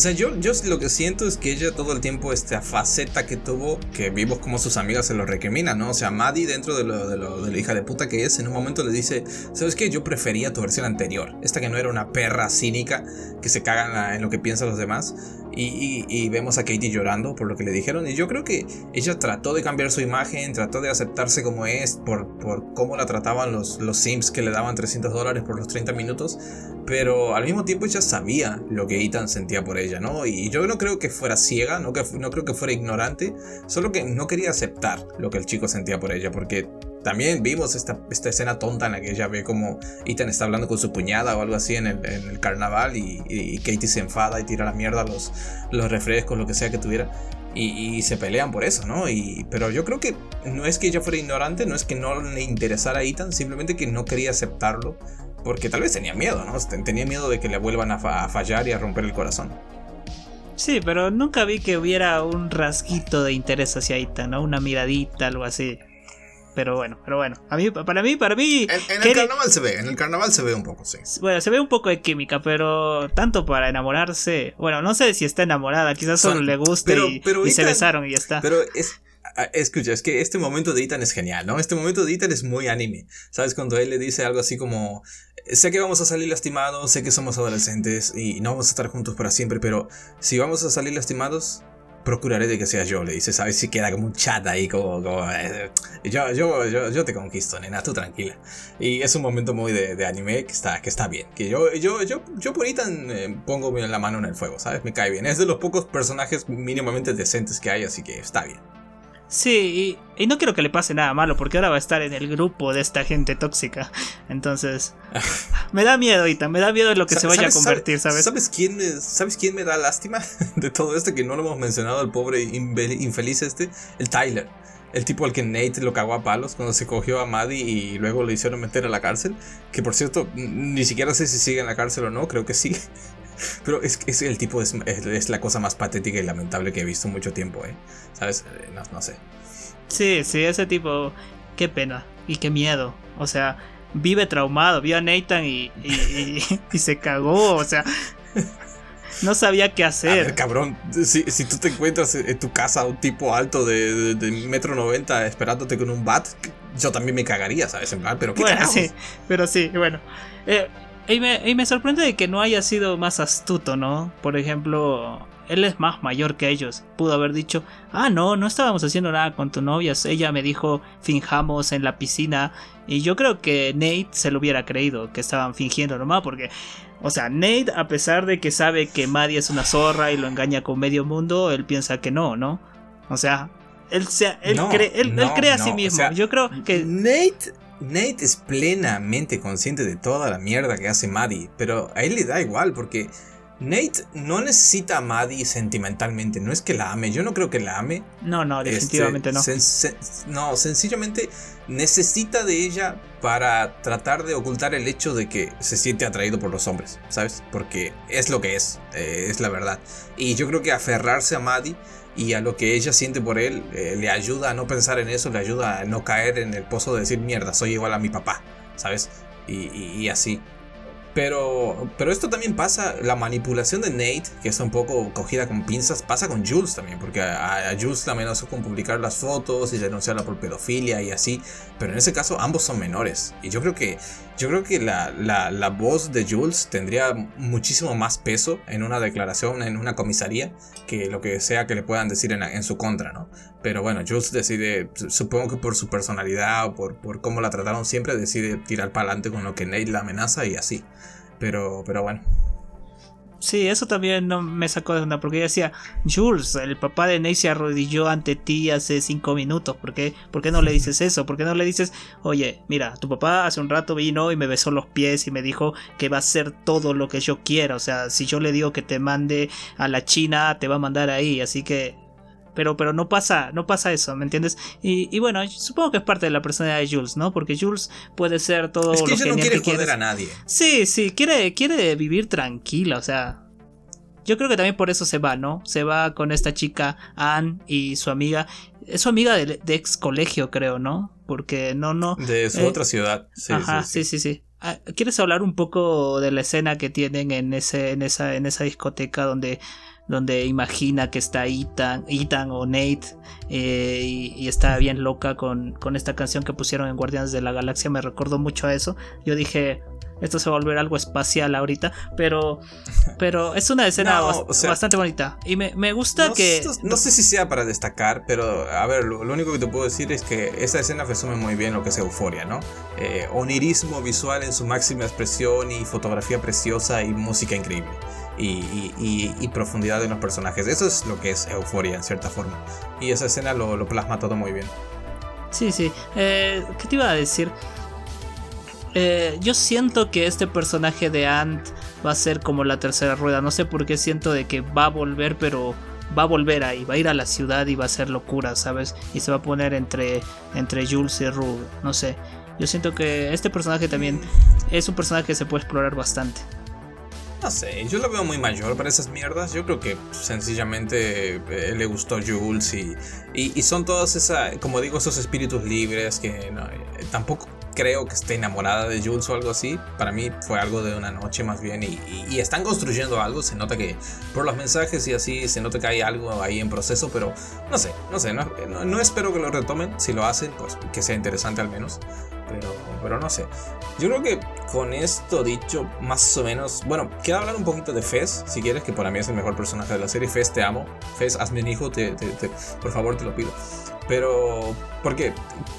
Speaker 1: O sea, yo, yo lo que siento es que ella todo el tiempo, esta faceta que tuvo, que vimos como sus amigas se lo recriminan, ¿no? O sea, Maddie, dentro de, lo, de, lo, de la hija de puta que es, en un momento le dice, ¿sabes qué? Yo prefería tu versión anterior. Esta que no era una perra cínica que se caga en, lo que piensan los demás. Y, y, vemos a Katie llorando por lo que le dijeron. Y yo creo que ella trató de cambiar su imagen, trató de aceptarse como es, por, por cómo la trataban los, los Sims que le daban 300 dólares por los 30 minutos. Pero al mismo tiempo ella sabía lo que Ethan sentía por ella, ¿no? Y yo no creo que fuera ciega, no, que, no creo que fuera ignorante, solo que no quería aceptar lo que el chico sentía por ella, porque también vimos esta, esta escena tonta en la que ella ve como Ethan está hablando con su puñada o algo así en el, en el carnaval y, Katie se enfada y tira la mierda los, los refrescos, lo que sea que tuviera. Y, se pelean por eso, ¿no? Y, pero yo creo que no es que ella fuera ignorante, no es que no le interesara a Ethan, simplemente que no quería aceptarlo porque tal vez tenía miedo, ¿no? Tenía miedo de que le vuelvan a, fallar y a romper el corazón.
Speaker 2: Sí, pero nunca vi que hubiera un rasguito de interés hacia Ethan, ¿no? Una miradita, algo así. Pero bueno, pero bueno. A mí, para mí, para mí.
Speaker 1: En, el carnaval se ve, en el carnaval se ve un poco, sí.
Speaker 2: Bueno, se ve un poco de química, pero tanto para enamorarse. Bueno, no sé si está enamorada, quizás solo le guste y, se besaron y ya está.
Speaker 1: Pero es, escucha, es que este momento de Ethan es genial, ¿no? Este momento de Ethan es muy anime. ¿Sabes? Cuando él le dice algo así como, sé que vamos a salir lastimados, sé que somos adolescentes y no vamos a estar juntos para siempre, pero si vamos a salir lastimados, procuraré de que sea yo, le dice, ¿sabes? Si queda como un chat ahí, como, eh, yo, yo, yo, yo, te conquisto, nena, tú tranquila. Y es un momento muy de, anime que está, que está bien. Que yo, yo, yo, yo por Ethan eh, pongo la mano en el fuego, ¿sabes? Me cae bien. Es de los pocos personajes mínimamente decentes que hay, así que está bien.
Speaker 2: Sí, y, no quiero que le pase nada malo, porque ahora va a estar en el grupo de esta gente tóxica. Entonces, me da miedo, Ita, me da miedo lo que se vaya a convertir, ¿sabes?
Speaker 1: ¿Sabes quién, ¿Sabes quién me da lástima de todo esto? Que no lo hemos mencionado, el pobre infeliz este, el Tyler. El tipo al que Nate lo cagó a palos cuando se cogió a Maddie y luego le hicieron meter a la cárcel. Que por cierto, ni siquiera sé si sigue en la cárcel o no, creo que sí. Pero es, es el tipo, es, es, la cosa más patética y lamentable que he visto en mucho tiempo, ¿eh? ¿Sabes? Eh, no, no sé.
Speaker 2: Sí, sí, ese tipo, qué pena y qué miedo. O sea, vive traumado, vio a Nathan y, y, se cagó, o sea, no sabía qué hacer. A ver,
Speaker 1: cabrón, si, si, tú te encuentras en tu casa un tipo alto de, de, metro noventa esperándote con un bat, yo también me cagaría, ¿sabes? En plan, pero qué
Speaker 2: bueno, sí, pero sí, bueno. Eh, y me, sorprende de que no haya sido más astuto, ¿no? Por ejemplo, él es más mayor que ellos. Pudo haber dicho, ah, no, no estábamos haciendo nada con tu novia. Ella me dijo, finjamos en la piscina. Y yo creo que Nate se lo hubiera creído, que estaban fingiendo nomás, porque, o sea, Nate, a pesar de que sabe que Maddie es una zorra y lo engaña con medio mundo, él piensa que no, ¿no? O sea, él, él, cree, él, cree a sí mismo. yo creo que...
Speaker 1: Nate Nate es plenamente consciente de toda la mierda que hace Maddie, pero a él le da igual porque Nate no necesita a Maddie sentimentalmente, no es que la ame, yo no creo que la ame.
Speaker 2: No, no, este, definitivamente no.
Speaker 1: no, sencillamente necesita de ella para tratar de ocultar el hecho de que se siente atraído por los hombres, ¿sabes? Porque es lo que es, eh, es la verdad. Y yo creo que aferrarse a Maddie y a lo que ella siente por él eh, le ayuda a no pensar en eso, le ayuda a no caer en el pozo de decir mierda, soy igual a mi papá, ¿sabes? y así. Pero, pero esto también pasa, la manipulación de Nate, que está un poco cogida con pinzas, pasa con Jules también, porque a, Jules la amenazó con publicar las fotos y denunciarla por pedofilia y así, pero en ese caso ambos son menores. Y yo creo que, yo creo que la, la, voz de Jules tendría muchísimo más peso en una declaración, en una comisaría, que lo que sea que le puedan decir en, en su contra, ¿no? Pero bueno, Jules decide, supongo que por su personalidad o por, por cómo la trataron siempre, decide tirar para adelante con lo que Nate la amenaza y así. Pero, pero bueno.
Speaker 2: Sí, eso también no me sacó de onda, porque ella decía, Jules, el papá de Ney se arrodilló ante ti hace cinco minutos, ¿por qué, ¿por qué no le dices eso? ¿Por qué no le dices, oye, mira, tu papá hace un rato vino y me besó los pies y me dijo que va a hacer todo lo que yo quiera, o sea, si yo le digo que te mande a la China, te va a mandar ahí, así que pero, pero no pasa, no pasa eso, ¿me entiendes? Y, bueno, supongo que es parte de la personalidad de Jules, ¿no? Porque Jules puede ser todo
Speaker 1: es
Speaker 2: que
Speaker 1: lo no quiere joder a nadie.
Speaker 2: Sí, sí, quiere, quiere vivir tranquila, o sea. Yo creo que también por eso se va, ¿no? Se va con esta chica Anne y su amiga. Es su amiga de, ex colegio, creo, ¿no? Porque no, no.
Speaker 1: De su eh, otra ciudad. Sí,
Speaker 2: ajá, sí, sí, sí. Ah, ¿Quieres hablar un poco de la escena que tienen en ese, en esa, en esa discoteca donde donde imagina que está Ethan, Ethan o Nate eh, y, está bien loca con, con esta canción que pusieron en Guardianes de la Galaxia, me recordó mucho a eso. Yo dije, esto se va a volver algo espacial ahorita, pero, pero es una escena bastante bonita. Y me, gusta que...
Speaker 1: No sé si sea para destacar, pero a ver, lo, único que te puedo decir es que esa escena resume muy bien lo que es euforia, ¿no? Eh, onirismo visual en su máxima expresión y fotografía preciosa y música increíble. Y, profundidad de los personajes. Eso es lo que es euforia en cierta forma. Y esa escena lo, plasma todo muy bien.
Speaker 2: Sí, sí. Eh, ¿Qué te iba a decir? Eh, yo siento que este personaje de Ant va a ser como la tercera rueda. No sé por qué siento de que va a volver, pero va a volver ahí, va a ir a la ciudad y va a ser locura, ¿sabes? Y se va a poner entre, entre Jules y Rue, no sé. Yo siento que este personaje también es un personaje que se puede explorar bastante.
Speaker 1: No sé, yo lo veo muy mayor para esas mierdas. Yo creo que sencillamente eh, le gustó Jules y, y, son todos esa, como digo, esos espíritus libres que eh, tampoco creo que esté enamorada de Jules o algo así. Para mí fue algo de una noche más bien. Y, están construyendo algo. Se nota que por los mensajes y así se nota que hay algo ahí en proceso. Pero no sé, no sé. No, no, espero que lo retomen. Si lo hacen, pues que sea interesante al menos. Pero, pero no sé. Yo creo que con esto dicho, más o menos. Bueno, quiero hablar un poquito de Fez, si quieres, que para mí es el mejor personaje de la serie. Fez, te amo. Fez, hazme un hijo, te, por favor, te lo pido. Pero, ¿por qué?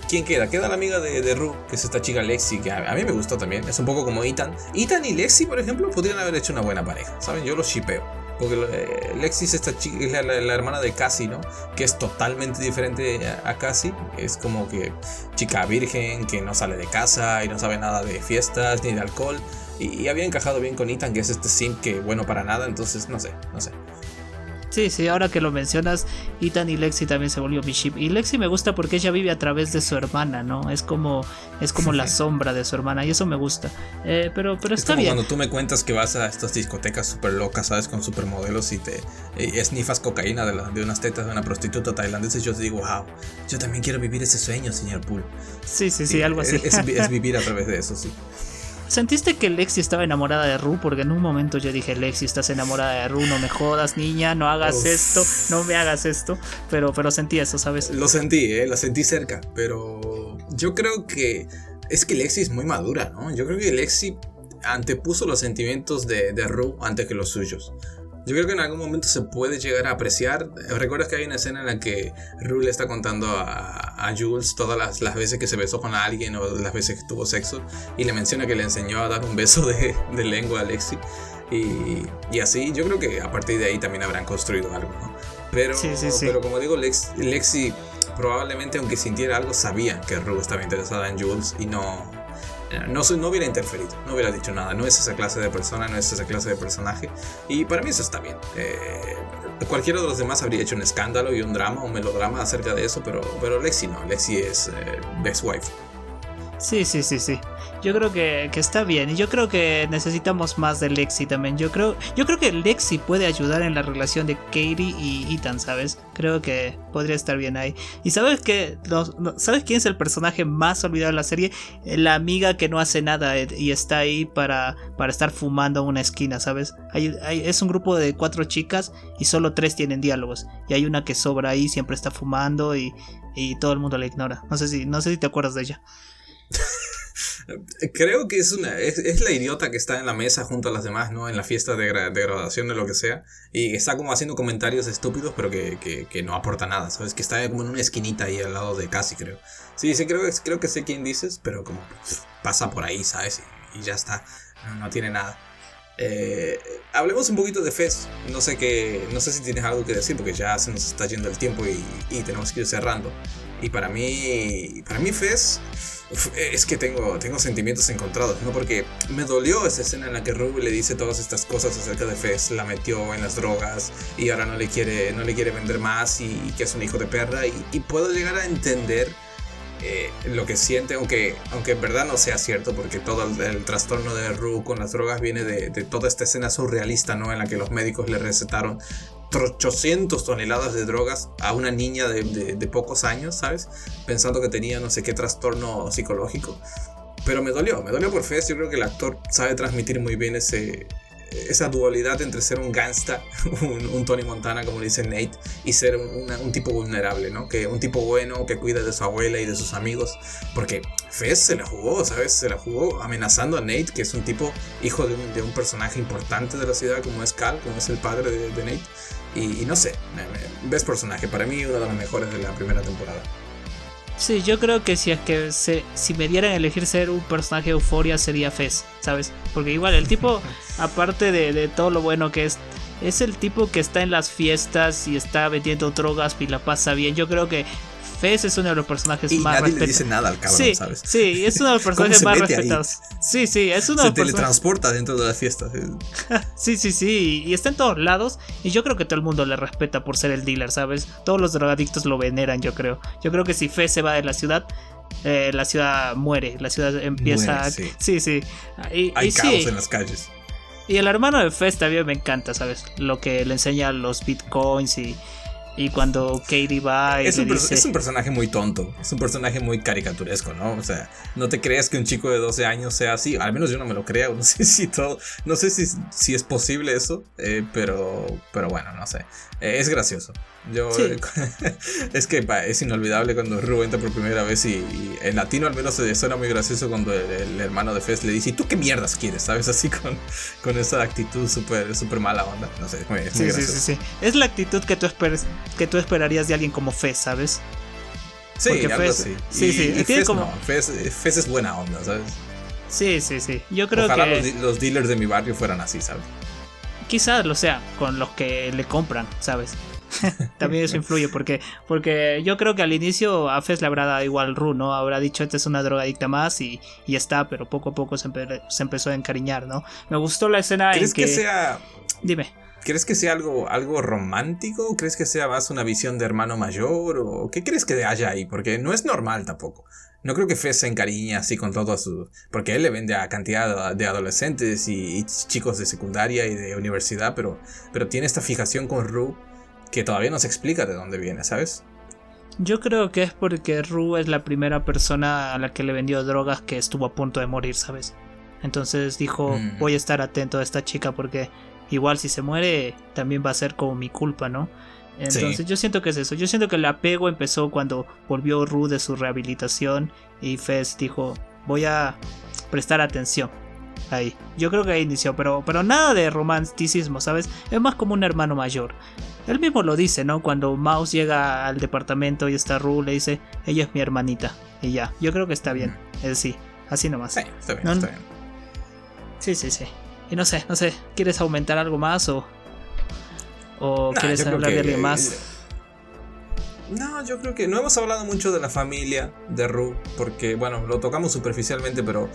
Speaker 1: ¿Quién queda? Queda la amiga de, de Ru, que es esta chica Lexi, que a, mí me gustó también. Es un poco como Ethan. Ethan y Lexi, por ejemplo, podrían haber hecho una buena pareja. ¿Saben? Yo los shipeo. Porque eh, Lexi es esta chica, es la, hermana de Cassie, ¿no? Que es totalmente diferente a, Cassie. Es como que chica virgen, que no sale de casa y no sabe nada de fiestas ni de alcohol. Y, y había encajado bien con Ethan, que es este simp que bueno para nada. Entonces, no sé, no sé.
Speaker 2: Sí, sí, ahora que lo mencionas, Ethan y Lexi también se volvió mi ship. Y Lexi me gusta porque ella vive a través de su hermana, ¿no? Es como, es como la sombra de su hermana y eso me gusta. Eh, pero, pero está bien.
Speaker 1: Cuando tú me cuentas que vas a estas discotecas súper locas, ¿sabes? Con supermodelos y te esnifas cocaína de, de unas tetas de una prostituta tailandesa, yo te digo, wow, yo también quiero vivir ese sueño, señor Pool.
Speaker 2: Sí, sí, sí, algo así.
Speaker 1: es vivir a través de eso, sí.
Speaker 2: ¿Sentiste que Lexi estaba enamorada de Ru? Porque en un momento yo dije, Lexi, estás enamorada de Ru, no me jodas, niña, no hagas esto, no me hagas esto. Pero, pero sentí eso, ¿sabes?
Speaker 1: Lo sentí, ¿eh? Lo sentí cerca. Pero yo creo que es que Lexi es muy madura, ¿no? Yo creo que Lexi antepuso los sentimientos de, de Ru antes que los suyos. Yo creo que en algún momento se puede llegar a apreciar. ¿Recuerdas que hay una escena en la que Rue le está contando a, a Jules todas las, las, veces que se besó con alguien o las veces que tuvo sexo? Y le menciona que le enseñó a dar un beso de, de lengua a Lexi. Y, y, así, yo creo que a partir de ahí también habrán construido algo, ¿no? Pero, pero como digo, Lexi probablemente, aunque sintiera algo, sabía que Rue estaba interesada en Jules y no, no, no hubiera interferido, no hubiera dicho nada. No es esa clase de persona, no es esa clase de personaje. Y para mí eso está bien. Eh, cualquiera de los demás habría hecho un escándalo y un drama, un melodrama acerca de eso, pero, pero Lexi no. Lexi es eh, best wife.
Speaker 2: Sí, sí, sí, sí. Yo creo que, está bien. Y yo creo que necesitamos más de Lexi también. Yo creo, yo creo que Lexi puede ayudar en la relación de Katie y Ethan, ¿sabes? Creo que podría estar bien ahí. Y sabes que. ¿Sabes quién es el personaje más olvidado de la serie? La amiga que no hace nada y está ahí para, para estar fumando en una esquina, ¿sabes? es un grupo de cuatro chicas y solo tres tienen diálogos. Y hay una que sobra ahí, siempre está fumando y, y todo el mundo la ignora. No sé si, no sé si te acuerdas de ella.
Speaker 1: Creo que es una es, la idiota que está en la mesa junto a las demás, ¿no? En la fiesta de, de graduación de lo que sea. Y está como haciendo comentarios estúpidos, pero que, que, no aporta nada, ¿sabes? Que está como en una esquinita ahí al lado de Casi, creo. Sí, sí, creo, creo que sé quién dices, pero como pasa por ahí, ¿sabes? Y, ya está. No, tiene nada. Eh, hablemos un poquito de Fez. No sé qué, no sé si tienes algo que decir porque ya se nos está yendo el tiempo y, y tenemos que ir cerrando. Y para mí, para mí Fez es que tengo, tengo sentimientos encontrados, ¿no? Porque me dolió esa escena en la que Ruby le dice todas estas cosas acerca de Fez, la metió en las drogas y ahora no le quiere, no le quiere vender más y, que es un hijo de perra. Y, puedo llegar a entender eh, lo que siente, aunque, aunque en verdad no sea cierto, porque todo el, trastorno de Ru con las drogas viene de, de, toda esta escena surrealista, ¿no? En la que los médicos le recetaron 800 toneladas de drogas a una niña de, pocos años, ¿sabes? Pensando que tenía no sé qué trastorno psicológico. Pero me dolió, me dolió por Fez. Yo creo que el actor sabe transmitir muy bien ese, esa dualidad entre ser un gangsta, un, Tony Montana, como dice Nate, y ser un, tipo vulnerable, ¿no? Que un tipo bueno que cuida de su abuela y de sus amigos. Porque Fez se la jugó, ¿sabes? Se la jugó amenazando a Nate, que es un tipo hijo de un, personaje importante de la ciudad, como es Cal, como es el padre de, Nate. Y, no sé, ves personaje, para mí uno de los mejores de la primera temporada.
Speaker 2: Sí, yo creo que si es que se, si me dieran a elegir ser un personaje de euforia sería Fez, ¿sabes? Porque igual el tipo, aparte de, de, todo lo bueno que es, es el tipo que está en las fiestas y está vendiendo drogas y la pasa bien. Yo creo que Fez es uno de los personajes más
Speaker 1: nadie le dice nada al cabrón,
Speaker 2: sí,
Speaker 1: ¿sabes?
Speaker 2: Sí, es uno de los personajes más respetados. Sí, sí, es uno
Speaker 1: de los Se teletransporta dentro de las fiestas.
Speaker 2: sí, sí, sí, y está en todos lados. Y yo creo que todo el mundo le respeta por ser el dealer, ¿sabes? Todos los drogadictos lo veneran, yo creo. Yo creo que si Fez se va de la ciudad, eh, la ciudad muere, la ciudad empieza. sí. sí, sí.
Speaker 1: Y, Hay caos en las calles.
Speaker 2: Y el hermano de Fez también me encanta, ¿sabes? Lo que le enseña los bitcoins y y cuando Katie va y
Speaker 1: es,
Speaker 2: un dice...
Speaker 1: es un personaje muy tonto, es un personaje muy caricaturesco, ¿no? O sea, no te creas que un chico de 12 años sea así, al menos yo no me lo creo, no sé si todo, no sé si, si es posible eso, eh, pero, pero bueno, no sé, eh, es gracioso. Yo, es que es inolvidable cuando Ru entra por primera vez y, en latino al menos se suena muy gracioso cuando el, hermano de Fez le dice, ¿y tú qué mierdas quieres? ¿Sabes? Así con, con esa actitud súper super mala onda. No sé, muy, sí, sí, sí,
Speaker 2: Es la actitud que tú, esperes, que tú esperarías de alguien como Fez, ¿sabes?
Speaker 1: Sí, algo así. Sí, sí. Y Fez, como... no, Fez, es buena onda, ¿sabes?
Speaker 2: Sí, sí, sí. Yo creo
Speaker 1: Ojalá
Speaker 2: que...
Speaker 1: Los, los dealers de mi barrio fueran así, ¿sabes?
Speaker 2: Quizás lo sea, con los que le compran, ¿sabes? También eso influye porque, porque yo creo que al inicio a Fez le habrá dado igual Ru, ¿no? Habrá dicho esta es una drogadicta más y, y está, pero poco a poco se, empezó a encariñar, ¿no? Me gustó la escena
Speaker 1: ¿Crees
Speaker 2: en que...
Speaker 1: que sea...
Speaker 2: Dime.
Speaker 1: ¿Crees que sea algo, algo romántico? ¿Crees que sea más una visión de hermano mayor? ¿O qué crees que haya ahí? Porque no es normal tampoco. No creo que Fez se encariñe así con todo su... Porque él le vende a cantidad de adolescentes y, y, chicos de secundaria y de universidad, pero, pero tiene esta fijación con Ru que todavía no se explica de dónde viene, ¿sabes?
Speaker 2: Yo creo que es porque Ru es la primera persona a la que le vendió drogas que estuvo a punto de morir, ¿sabes? Entonces dijo, mm. voy a estar atento a esta chica porque igual si se muere también va a ser como mi culpa, ¿no? Entonces yo siento que es eso. Yo siento que el apego empezó cuando volvió Ru de su rehabilitación y Fez dijo, voy a prestar atención. Ahí. Yo creo que ahí inició, pero, pero nada de romanticismo, ¿sabes? Es más como un hermano mayor. Él mismo lo dice, ¿no? Cuando Mouse llega al departamento y está Ru, le dice, ella es mi hermanita. Y ya, yo creo que está bien. Es sí, así nomás.
Speaker 1: Sí, está bien, está bien.
Speaker 2: Sí, sí, sí. Y no sé, no sé, ¿quieres aumentar algo más o, o quieres hablar de alguien más?
Speaker 1: No, yo creo que no hemos hablado mucho de la familia de Ru, porque bueno, lo tocamos superficialmente, pero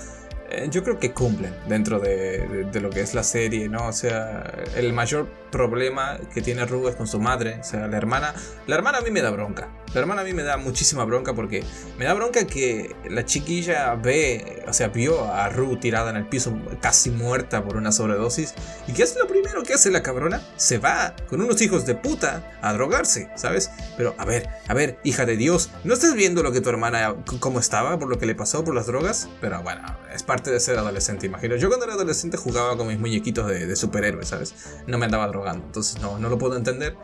Speaker 1: eh, yo creo que cumplen dentro de, lo que es la serie, ¿no? O sea, el mayor problema que tiene Ru es con su madre, o sea, la hermana. La hermana a mí me da bronca. La hermana a mí me da muchísima bronca porque me da bronca que la chiquilla ve, o sea, vio a Ru tirada en el piso casi muerta por una sobredosis. ¿Y qué es lo primero que hace la cabrona? Se va con unos hijos de puta a drogarse, ¿sabes? Pero a ver, a ver, hija de Dios, ¿no estás viendo lo que tu hermana, cómo estaba, por lo que le pasó por las drogas? Pero bueno, es parte de ser adolescente, imagino. Yo cuando era adolescente jugaba con mis muñequitos de, de superhéroes, ¿sabes? No me andaba drogando, entonces no, no lo puedo entender.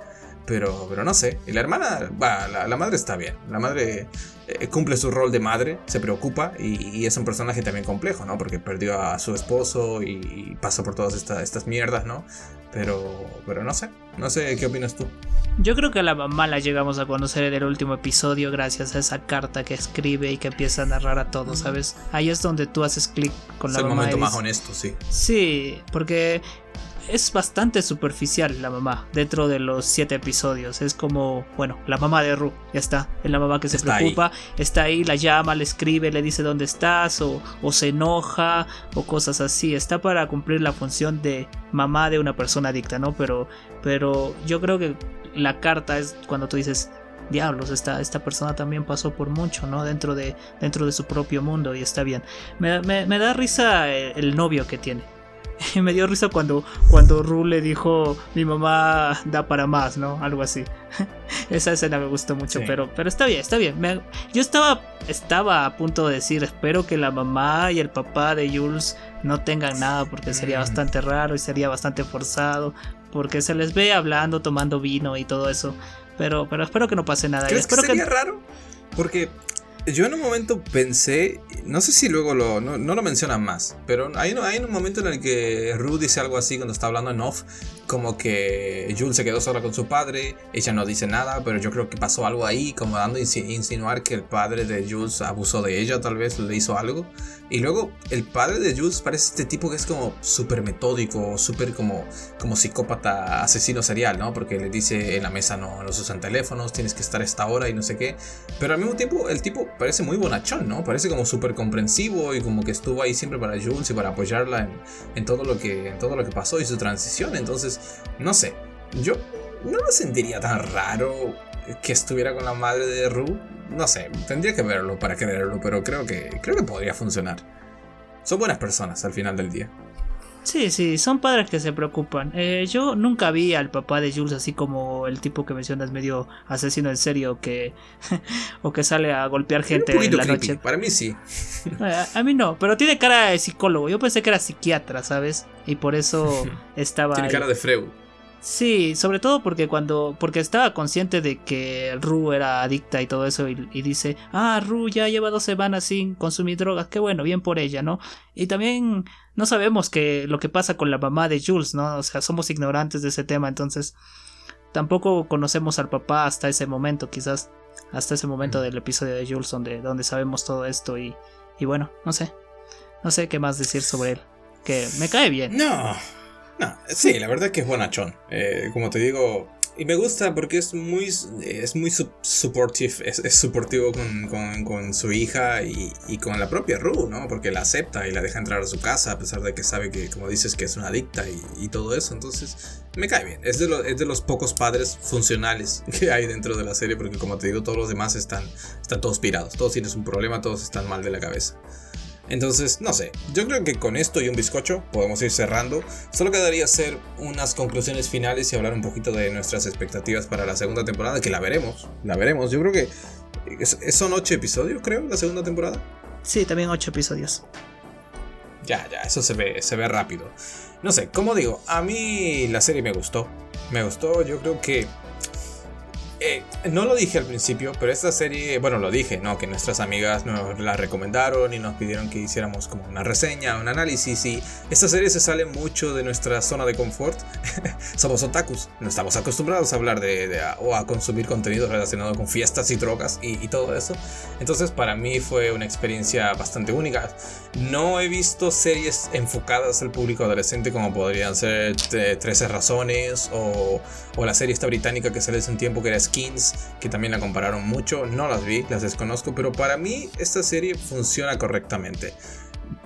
Speaker 1: Pero, pero no sé. Y la hermana, va, la, madre está bien. La madre eh, cumple su rol de madre, se preocupa y, es un personaje también complejo, ¿no? Porque perdió a su esposo y, pasa por todas estas mierdas, ¿no? Pero, pero no sé. No sé qué opinas tú.
Speaker 2: Yo creo que a la mamá la llegamos a conocer en el último episodio gracias a esa carta que escribe y que empieza a narrar a todos, ¿sabes? Ahí es donde tú haces clic con la mamá.
Speaker 1: Es el momento más honesto, sí.
Speaker 2: Sí, porque es bastante superficial la mamá dentro de los siete episodios. Es como, bueno, la mamá de Ru, ya está. Es la mamá que se preocupa, está ahí, la llama, le escribe, le dice dónde estás, o, o, se enoja, o cosas así. Está para cumplir la función de mamá de una persona adicta, ¿no? Pero, pero yo creo que la carta es cuando tú dices, diablos, esta, esta persona también pasó por mucho, ¿no? Dentro de, dentro de su propio mundo y está bien. Me, me, me da risa el novio que tiene me dio risa cuando, cuando Ru le dijo, mi mamá da para más, ¿no? Algo así. Esa escena me gustó mucho, pero, pero está bien, está bien. yo estaba, estaba a punto de decir, espero que la mamá y el papá de Jules no tengan nada porque sería mm. bastante raro y sería bastante forzado. Porque se les ve hablando, tomando vino y todo eso. Pero, pero espero que no pase nada.
Speaker 1: ¿Crees
Speaker 2: espero
Speaker 1: que sería raro? Porque yo en un momento pensé, no sé si luego lo, no, lo mencionan más, pero hay, un momento en el que Ruth dice algo así cuando está hablando en off, como que Jules se quedó sola con su padre, ella no dice nada, pero yo creo que pasó algo ahí, como dando a insinuar que el padre de Jules abusó de ella, tal vez le hizo algo. Y luego el padre de Jules parece este tipo que es como súper metódico, súper como, como psicópata asesino serial, ¿no? Porque le dice en la mesa no, se usan teléfonos, tienes que estar a esta hora y no sé qué. Pero al mismo tiempo el tipo parece muy bonachón, ¿no? Parece como súper comprensivo y como que estuvo ahí siempre para Jules y para apoyarla en, en, todo lo que, en todo lo que pasó y su transición. Entonces, no sé, yo no lo sentiría tan raro que estuviera con la madre de Rue. No sé, tendría que verlo para creerlo, pero creo que, creo que podría funcionar. Son buenas personas al final del día.
Speaker 2: Sí, sí, son padres que se preocupan. Eh, yo nunca vi al papá de Jules así como el tipo que mencionas medio asesino en serio que o que sale a golpear gente en la noche.
Speaker 1: Para mí sí.
Speaker 2: Eh, a, mí no, pero tiene cara de psicólogo. Yo pensé que era psiquiatra, ¿sabes? Y por eso estaba.
Speaker 1: tiene cara de Freud.
Speaker 2: Sí, sobre todo porque cuando. porque estaba consciente de que Ru era adicta y todo eso. Y, dice. Ah, Ru ya lleva dos semanas sin consumir drogas. Qué bueno, bien por ella, ¿no? Y también no sabemos que lo que pasa con la mamá de Jules, ¿no? O sea, somos ignorantes de ese tema. Entonces. Tampoco conocemos al papá hasta ese momento, quizás. Hasta ese momento del episodio de Jules donde, donde sabemos todo esto. Y, y bueno, no sé. No sé qué más decir sobre él. Que me cae bien.
Speaker 1: No. No, sí, la verdad que es bonachón. Eh, como te digo, y me gusta porque es muy, es muy supportive, es, es supportivo con, con, su hija y, y, con la propia Ru, ¿no? Porque la acepta y la deja entrar a su casa a pesar de que sabe que, como dices, que es una adicta y, y todo eso. Entonces, me cae bien. Es de, es de los pocos padres funcionales que hay dentro de la serie porque, como te digo, todos los demás están, están todos pirados. Todos tienen un problema, todos están mal de la cabeza. Entonces, no sé, yo creo que con esto y un bizcocho podemos ir cerrando. Solo quedaría hacer unas conclusiones finales y hablar un poquito de nuestras expectativas para la segunda temporada, que la veremos, la veremos. Yo creo que son ocho episodios, creo, la segunda temporada.
Speaker 2: Sí, también ocho episodios.
Speaker 1: Ya, ya, eso se ve, se ve rápido. No sé, como digo, a mí la serie me gustó. Me gustó, yo creo que eh, no lo dije al principio, pero esta serie, bueno, lo dije, ¿no? Que nuestras amigas nos la recomendaron y nos pidieron que hiciéramos como una reseña, un análisis. Y esta serie se sale mucho de nuestra zona de confort. Somos otakus, no estamos acostumbrados a hablar de, o a consumir contenido relacionado con fiestas y drogas y, todo eso. Entonces, para mí fue una experiencia bastante única. No he visto series enfocadas al público adolescente como podrían ser 13 Razones o, o la serie esta británica que sale hace un tiempo que era skins, que también la compararon mucho, no las vi, las desconozco, pero para mí esta serie funciona correctamente.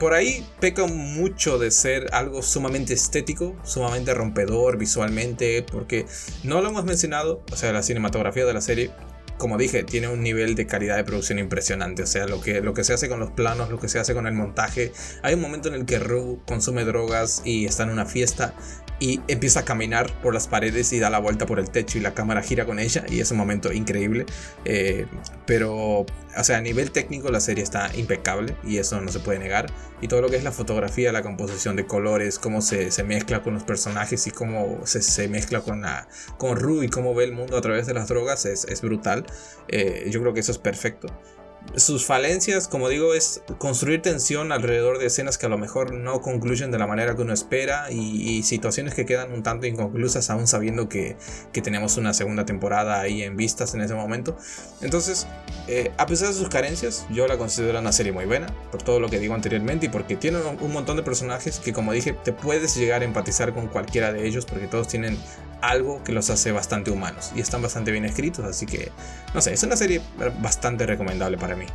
Speaker 1: Por ahí peca mucho de ser algo sumamente estético, sumamente rompedor visualmente, porque no lo hemos mencionado, o sea, la cinematografía de la serie como dije, tiene un nivel de calidad de producción impresionante. O sea, lo que, lo que se hace con los planos, lo que se hace con el montaje. Hay un momento en el que Rue consume drogas y está en una fiesta y empieza a caminar por las paredes y da la vuelta por el techo y la cámara gira con ella y es un momento increíble. Eh, pero, o sea, a nivel técnico la serie está impecable y eso no se puede negar. Y todo lo que es la fotografía, la composición de colores, cómo se, se mezcla con los personajes y cómo se, se, mezcla con, la, con y cómo ve el mundo a través de las drogas es, es brutal. Eh, yo creo que eso es perfecto sus falencias, como digo, es construir tensión alrededor de escenas que a lo mejor no concluyen de la manera que uno espera y, situaciones que quedan un tanto inconclusas aún sabiendo que, tenemos una segunda temporada ahí en vistas en ese momento. Entonces, eh, a pesar de sus carencias, yo la considero una serie muy buena por todo lo que digo anteriormente y porque tiene un montón de personajes que como dije te puedes llegar a empatizar con cualquiera de ellos porque todos tienen algo que los hace bastante humanos y están bastante bien escritos, así que no sé, es una serie bastante recomendable para mí.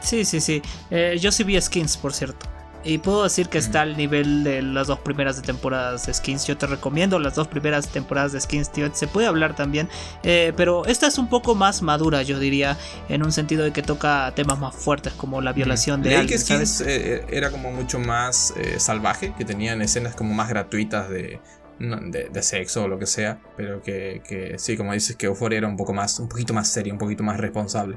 Speaker 2: Sí, sí, sí. Eh, yo sí vi Skins, por cierto. y puedo decir que está al nivel de las dos primeras temporadas de Skins. Yo te recomiendo las dos primeras temporadas de Skins, tío. Se puede hablar también. Eh, pero esta es un poco más madura, yo diría. En un sentido de que toca temas más fuertes como la violación de alguien.
Speaker 1: que Skins eh, era como mucho más eh, salvaje. Que tenían escenas como más gratuitas de, de, sexo o lo que sea. Pero que, que sí, como dices, que Euphoria era un poco más, un poquito más serio, un poquito más responsable.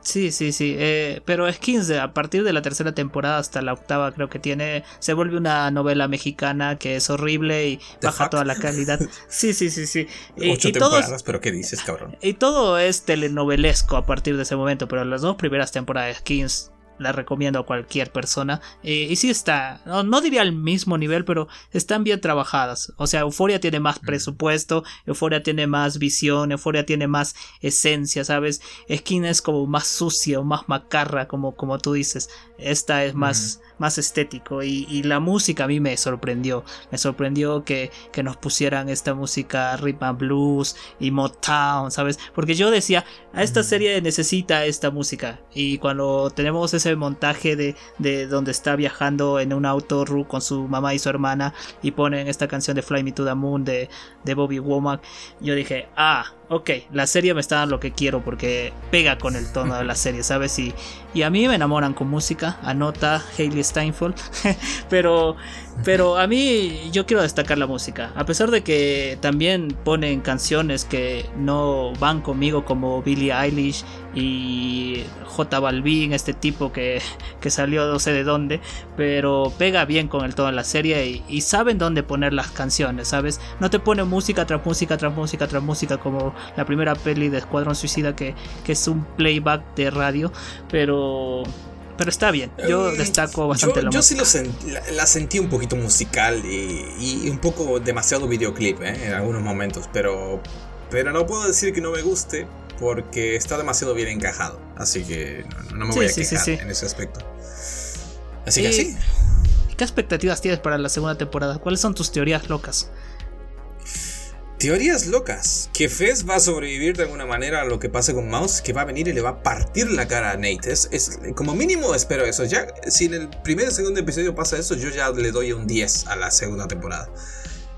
Speaker 2: Sí, sí, sí. Eh, pero Skins, a partir de la tercera temporada hasta la octava, creo que tiene. Se vuelve una novela mexicana que es horrible y baja toda la calidad. Sí, sí, sí, sí.
Speaker 1: Y, Ocho temporadas, pero ¿qué dices, cabrón?
Speaker 2: Y todo es telenovelesco a partir de ese momento, pero las dos primeras temporadas de Skins la recomiendo a cualquier persona. Eh, y sí está, no, diría al mismo nivel, pero están bien trabajadas. O sea, Euforia tiene más presupuesto, Euforia tiene más visión, Euforia tiene más esencia, ¿sabes? Skin es como más sucia o más macarra, como, como tú dices. Esta es más más estético y, la música a mí me sorprendió. Me sorprendió que, que nos pusieran esta música rhythm and blues y Motown, ¿sabes? Porque yo decía, a esta serie necesita esta música y cuando tenemos ese montaje de, de donde está viajando en un auto Ru con su mamá y su hermana y ponen esta canción de Fly Me to the Moon de, de Bobby Womack, yo dije, ah, ok, la serie me está dando lo que quiero porque pega con el tono de la serie, ¿sabes? Y, y a mí me enamoran con música, anota Hayley Steinfeld, pero, pero a mí yo quiero destacar la música, a pesar de que también ponen canciones que no van conmigo como Billie Eilish y J Balvin, este tipo que, que, salió no sé de dónde, pero pega bien con el tono de la serie y, saben dónde poner las canciones, ¿sabes? No te pone música tras música tras música tras música como la primera peli de Escuadrón Suicida que, que es un playback de radio, pero pero está bien. Yo eh, destaco bastante
Speaker 1: yo,
Speaker 2: la
Speaker 1: Yo sí la, sentí un poquito musical y, un poco demasiado videoclip ¿eh? en algunos momentos, pero, pero no puedo decir que no me guste porque está demasiado bien encajado. Así que no, me voy a quejar en ese aspecto. Así que sí.
Speaker 2: ¿Qué expectativas tienes para la segunda temporada? ¿Cuáles son tus teorías locas?
Speaker 1: Teorías locas. Que Fez va a sobrevivir de alguna manera a lo que pase con Mouse, que va a venir y le va a partir la cara a Nate. Es, como mínimo espero eso. Ya, si en el primer y segundo episodio pasa eso, yo ya le doy un 10 a la segunda temporada.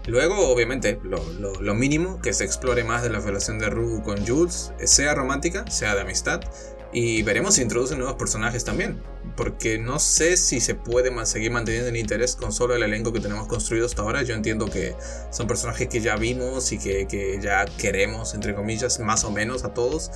Speaker 1: Luego, obviamente, lo, mínimo, que se explore más de la relación de Rue con Jules, sea romántica, sea de amistad, y veremos si introducen nuevos personajes también. Porque no sé si se puede seguir manteniendo el interés con solo el elenco que tenemos construido hasta ahora. Yo entiendo que son personajes que ya vimos y que, que ya queremos, entre comillas, más o menos a todos.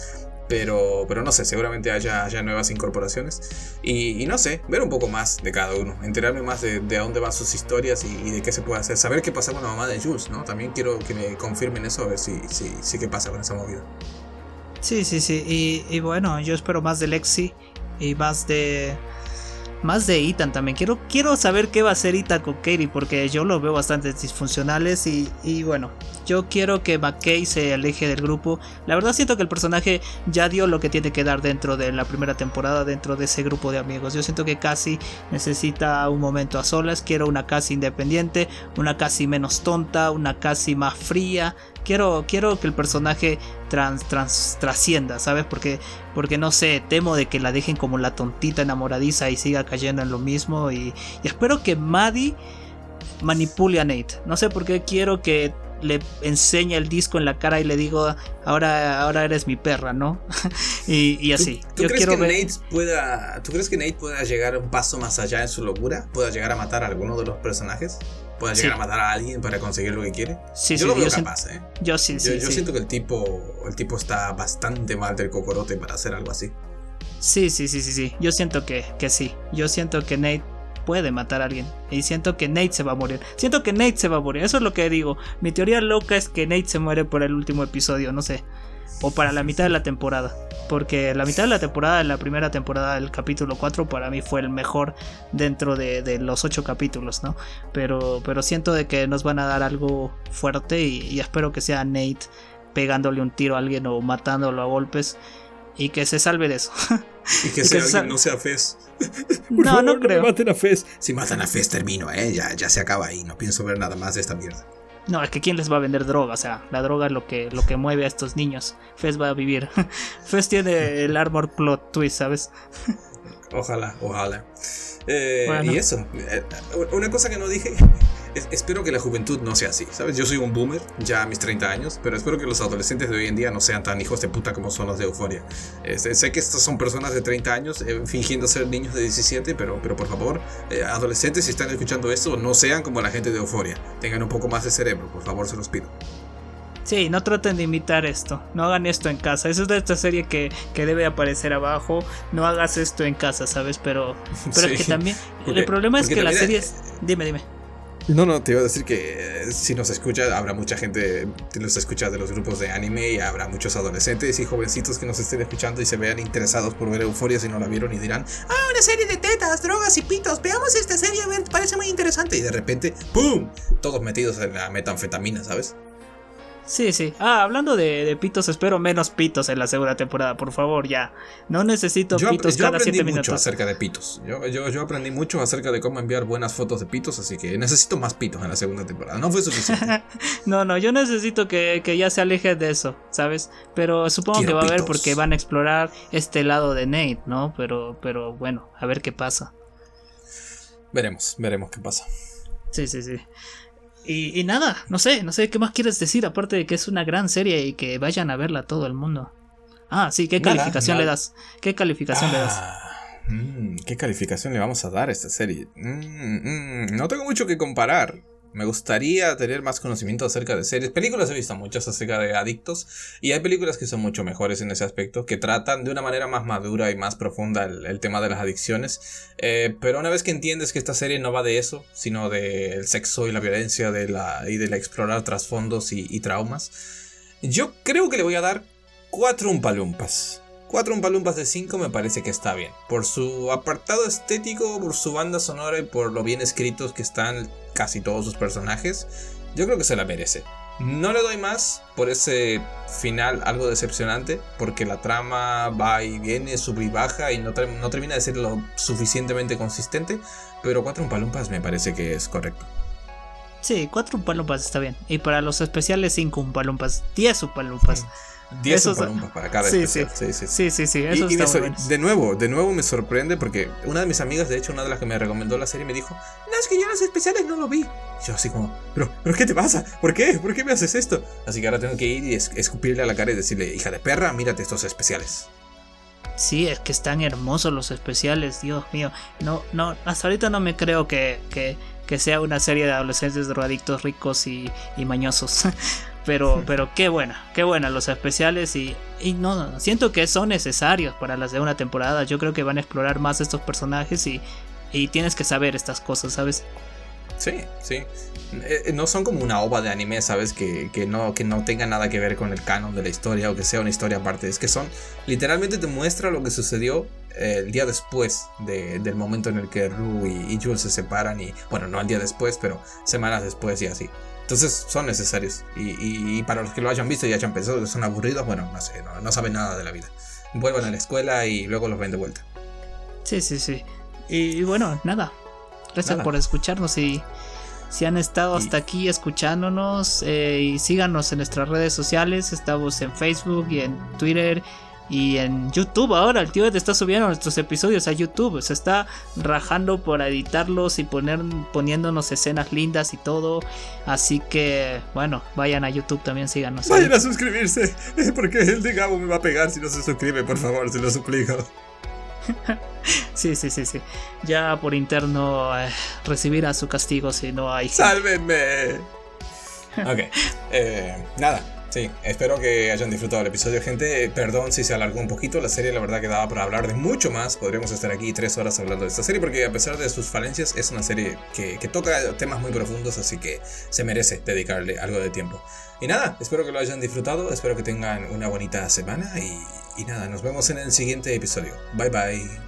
Speaker 1: Pero, pero no sé, seguramente haya, haya nuevas incorporaciones. Y, no sé, ver un poco más de cada uno, enterarme más de, de a dónde van sus historias y, de qué se puede hacer. Saber qué pasa con la mamá de Jules, ¿no? También quiero que me confirmen eso, a ver si, si, si qué pasa con esa movida.
Speaker 2: Sí, sí, sí. Y, y bueno, yo espero más de Lexi y más de más de Ethan también. Quiero, quiero saber qué va a hacer Ethan con Katie porque yo lo veo bastante disfuncionales y, y bueno, yo quiero que McKay se aleje del grupo. La verdad siento que el personaje ya dio lo que tiene que dar dentro de la primera temporada, dentro de ese grupo de amigos. Yo siento que casi necesita un momento a solas. Quiero una casi independiente, una casi menos tonta, una casi más fría. Quiero, quiero que el personaje trans, trans, trascienda, ¿sabes? Porque, porque no sé, temo de que la dejen como la tontita enamoradiza y siga cayendo en lo mismo. Y, y espero que Maddie manipule a Nate. No sé por qué quiero que le enseña el disco en la cara y le digo, ahora, ahora eres mi perra, ¿no? y, así.
Speaker 1: ¿Tú, crees que Nate pueda, ¿Tú crees que Nate pueda llegar un paso más allá en su locura? ¿Pueda llegar a matar a alguno de los personajes? ¿Pueda llegar a matar a alguien para conseguir lo que quiere?
Speaker 2: Sí,
Speaker 1: yo
Speaker 2: lo
Speaker 1: veo capaz, ¿eh?
Speaker 2: Yo sí, sí.
Speaker 1: Yo, siento que el tipo, el tipo está bastante mal del cocorote para hacer algo así.
Speaker 2: Sí, sí, sí, sí, sí. Yo siento que, que sí. Yo siento que Nate puede matar a alguien. Y siento que Nate se va a morir. Siento que Nate se va a morir. Eso es lo que digo. Mi teoría loca es que Nate se muere por el último episodio, no sé. O para la mitad de la temporada. Porque la mitad de la temporada, la primera temporada del capítulo 4, para mí fue el mejor dentro de, los 8 capítulos, ¿no? Pero, pero siento de que nos van a dar algo fuerte y, y espero que sea Nate pegándole un tiro a alguien o matándolo a golpes y que se salve de eso.
Speaker 1: Y que, sea alguien, no sea Fez.
Speaker 2: no, no creo.
Speaker 1: maten a Fez. Si matan a Fez, termino, ¿eh? Ya, ya se acaba ahí. No pienso ver nada más de esta mierda.
Speaker 2: No, es que quién les va a vender droga, o sea, la droga es lo que, lo que mueve a estos niños. Fez va a vivir. Fez tiene el armor plot twist, ¿sabes?
Speaker 1: Ojalá, ojalá. Eh, y eso, eh, una cosa que no dije espero que la juventud no sea así, ¿sabes? Yo soy un boomer, ya a mis 30 años, pero espero que los adolescentes de hoy en día no sean tan hijos de puta como son los de Euforia. sé que estos son personas de 30 años eh, fingiendo ser niños de 17, pero, pero por favor, adolescentes, si están escuchando esto, no sean como la gente de Euforia. Tengan un poco más de cerebro, por favor, se los pido.
Speaker 2: Sí, no traten de imitar esto. No hagan esto en casa. Eso es de esta serie que, debe aparecer abajo. No hagas esto en casa, ¿sabes? Pero, pero es que también. el problema es que la serie. Dime, dime.
Speaker 1: No, no, te iba a decir que eh, si nos escucha, habrá mucha gente que nos escucha de los grupos de anime y habrá muchos adolescentes y jovencitos que nos estén escuchando y se vean interesados por ver Euforia si no la vieron y dirán, ah, una serie de tetas, drogas y pitos, veamos esta serie, a ver, parece muy interesante. Y de repente, ¡pum! Todos metidos en la metanfetamina, ¿sabes?
Speaker 2: Sí, sí. Ah, hablando de, pitos, espero menos pitos en la segunda temporada, por favor, ya. No necesito pitos
Speaker 1: yo
Speaker 2: cada
Speaker 1: aprendí mucho acerca de pitos. Yo, yo, aprendí mucho acerca de cómo enviar buenas fotos de pitos, así que necesito más pitos en la segunda temporada. No fue suficiente.
Speaker 2: no, no, yo necesito que, ya se aleje de eso, ¿sabes? Pero supongo que va a haber porque van a explorar este lado de Nate, ¿no? Pero, pero bueno, a ver qué pasa.
Speaker 1: Veremos, veremos qué pasa.
Speaker 2: Sí, sí, sí. Y, nada, no sé, no sé qué más quieres decir, aparte de que es una gran serie y que vayan a verla todo el mundo. Ah, sí, ¿qué calificación le das? ¿Qué calificación le das?
Speaker 1: Ah, mm, ¿Qué calificación le vamos a dar a esta serie? Mm, mm, no tengo mucho que comparar. Me gustaría tener más conocimiento acerca de series. Películas he visto muchas acerca de adictos y hay películas que son mucho mejores en ese aspecto, que tratan de una manera más madura y más profunda el, tema de las adicciones. Eh, pero una vez que entiendes que esta serie no va de eso, sino del sexo y la violencia de y de la explorar trasfondos y, y traumas, yo creo que le voy a dar cuatro umpalumpas. 4 umpalumpas de 5 me parece que está bien. Por su apartado estético, por su banda sonora y por lo bien escritos que están casi todos sus personajes, yo creo que se la merece. No le doy más por ese final algo decepcionante, porque la trama va y viene, sube y baja y no, no termina de ser lo suficientemente consistente, pero 4 umpalumpas me parece que es correcto.
Speaker 2: Sí, 4 umpalumpas está bien. Y para los especiales 5 umpalumpas, 10 umpalumpas.
Speaker 1: 10 para cada
Speaker 2: sí, Sí. sí, sí, sí, Eso y,
Speaker 1: de nuevo, de nuevo me sorprende porque una de mis amigas, de hecho, una de las que me recomendó la serie, me dijo, no, es que yo los especiales no lo vi. yo así como, pero, pero ¿qué te pasa? ¿Por qué? ¿Por qué me haces esto? Así que ahora tengo que ir y escupirle a la cara y decirle, hija de perra, mírate estos especiales.
Speaker 2: Sí, es que están hermosos los especiales, Dios mío. No, no, hasta ahorita no me creo que, que, que sea una serie de adolescentes drogadictos ricos y, y mañosos. Pero, pero qué buena, qué buena los especiales y, y no, siento que son necesarios para la segunda temporada. Yo creo que van a explorar más estos personajes y, y tienes que saber estas cosas, ¿sabes?
Speaker 1: Sí, sí. Eh, no son como una ova de anime, ¿sabes? Que, que, no, que no tenga nada que ver con el canon de la historia o que sea una historia aparte. Es que son, literalmente te muestra lo que sucedió eh, el día después del momento en el que Ru y, y Jules se separan y, bueno, no al día después, pero semanas después y así. Entonces son necesarios. Y, para los que lo hayan visto y hayan pensado que son aburridos, bueno, no sé, no, saben nada de la vida. Vuelvan a la escuela y luego los ven de vuelta.
Speaker 2: Sí, sí, sí. Y, bueno, nada. Gracias por escucharnos y si han estado hasta aquí escuchándonos eh, y síganos en nuestras redes sociales. Estamos en Facebook y en Twitter y en YouTube ahora el tío te está subiendo nuestros episodios a YouTube. Se está rajando por editarlos y poner, poniéndonos escenas lindas y todo. Así que, bueno, vayan a YouTube también, síganos.
Speaker 1: Vayan a suscribirse. Porque el de Gabo me va a pegar si no se suscribe, por favor, se lo suplico.
Speaker 2: Sí, sí, sí, sí. Ya por interno eh, recibirá su castigo si no hay.
Speaker 1: ¡Sálvenme! ok. Eh, nada, Sí, espero que hayan disfrutado el episodio, gente. Perdón si se alargó un poquito. La serie, la verdad, que daba para hablar de mucho más. Podríamos estar aquí tres horas hablando de esta serie, porque a pesar de sus falencias, es una serie que, toca temas muy profundos, así que se merece dedicarle algo de tiempo. Y nada, espero que lo hayan disfrutado. Espero que tengan una bonita semana. Y, y nada, nos vemos en el siguiente episodio. Bye bye.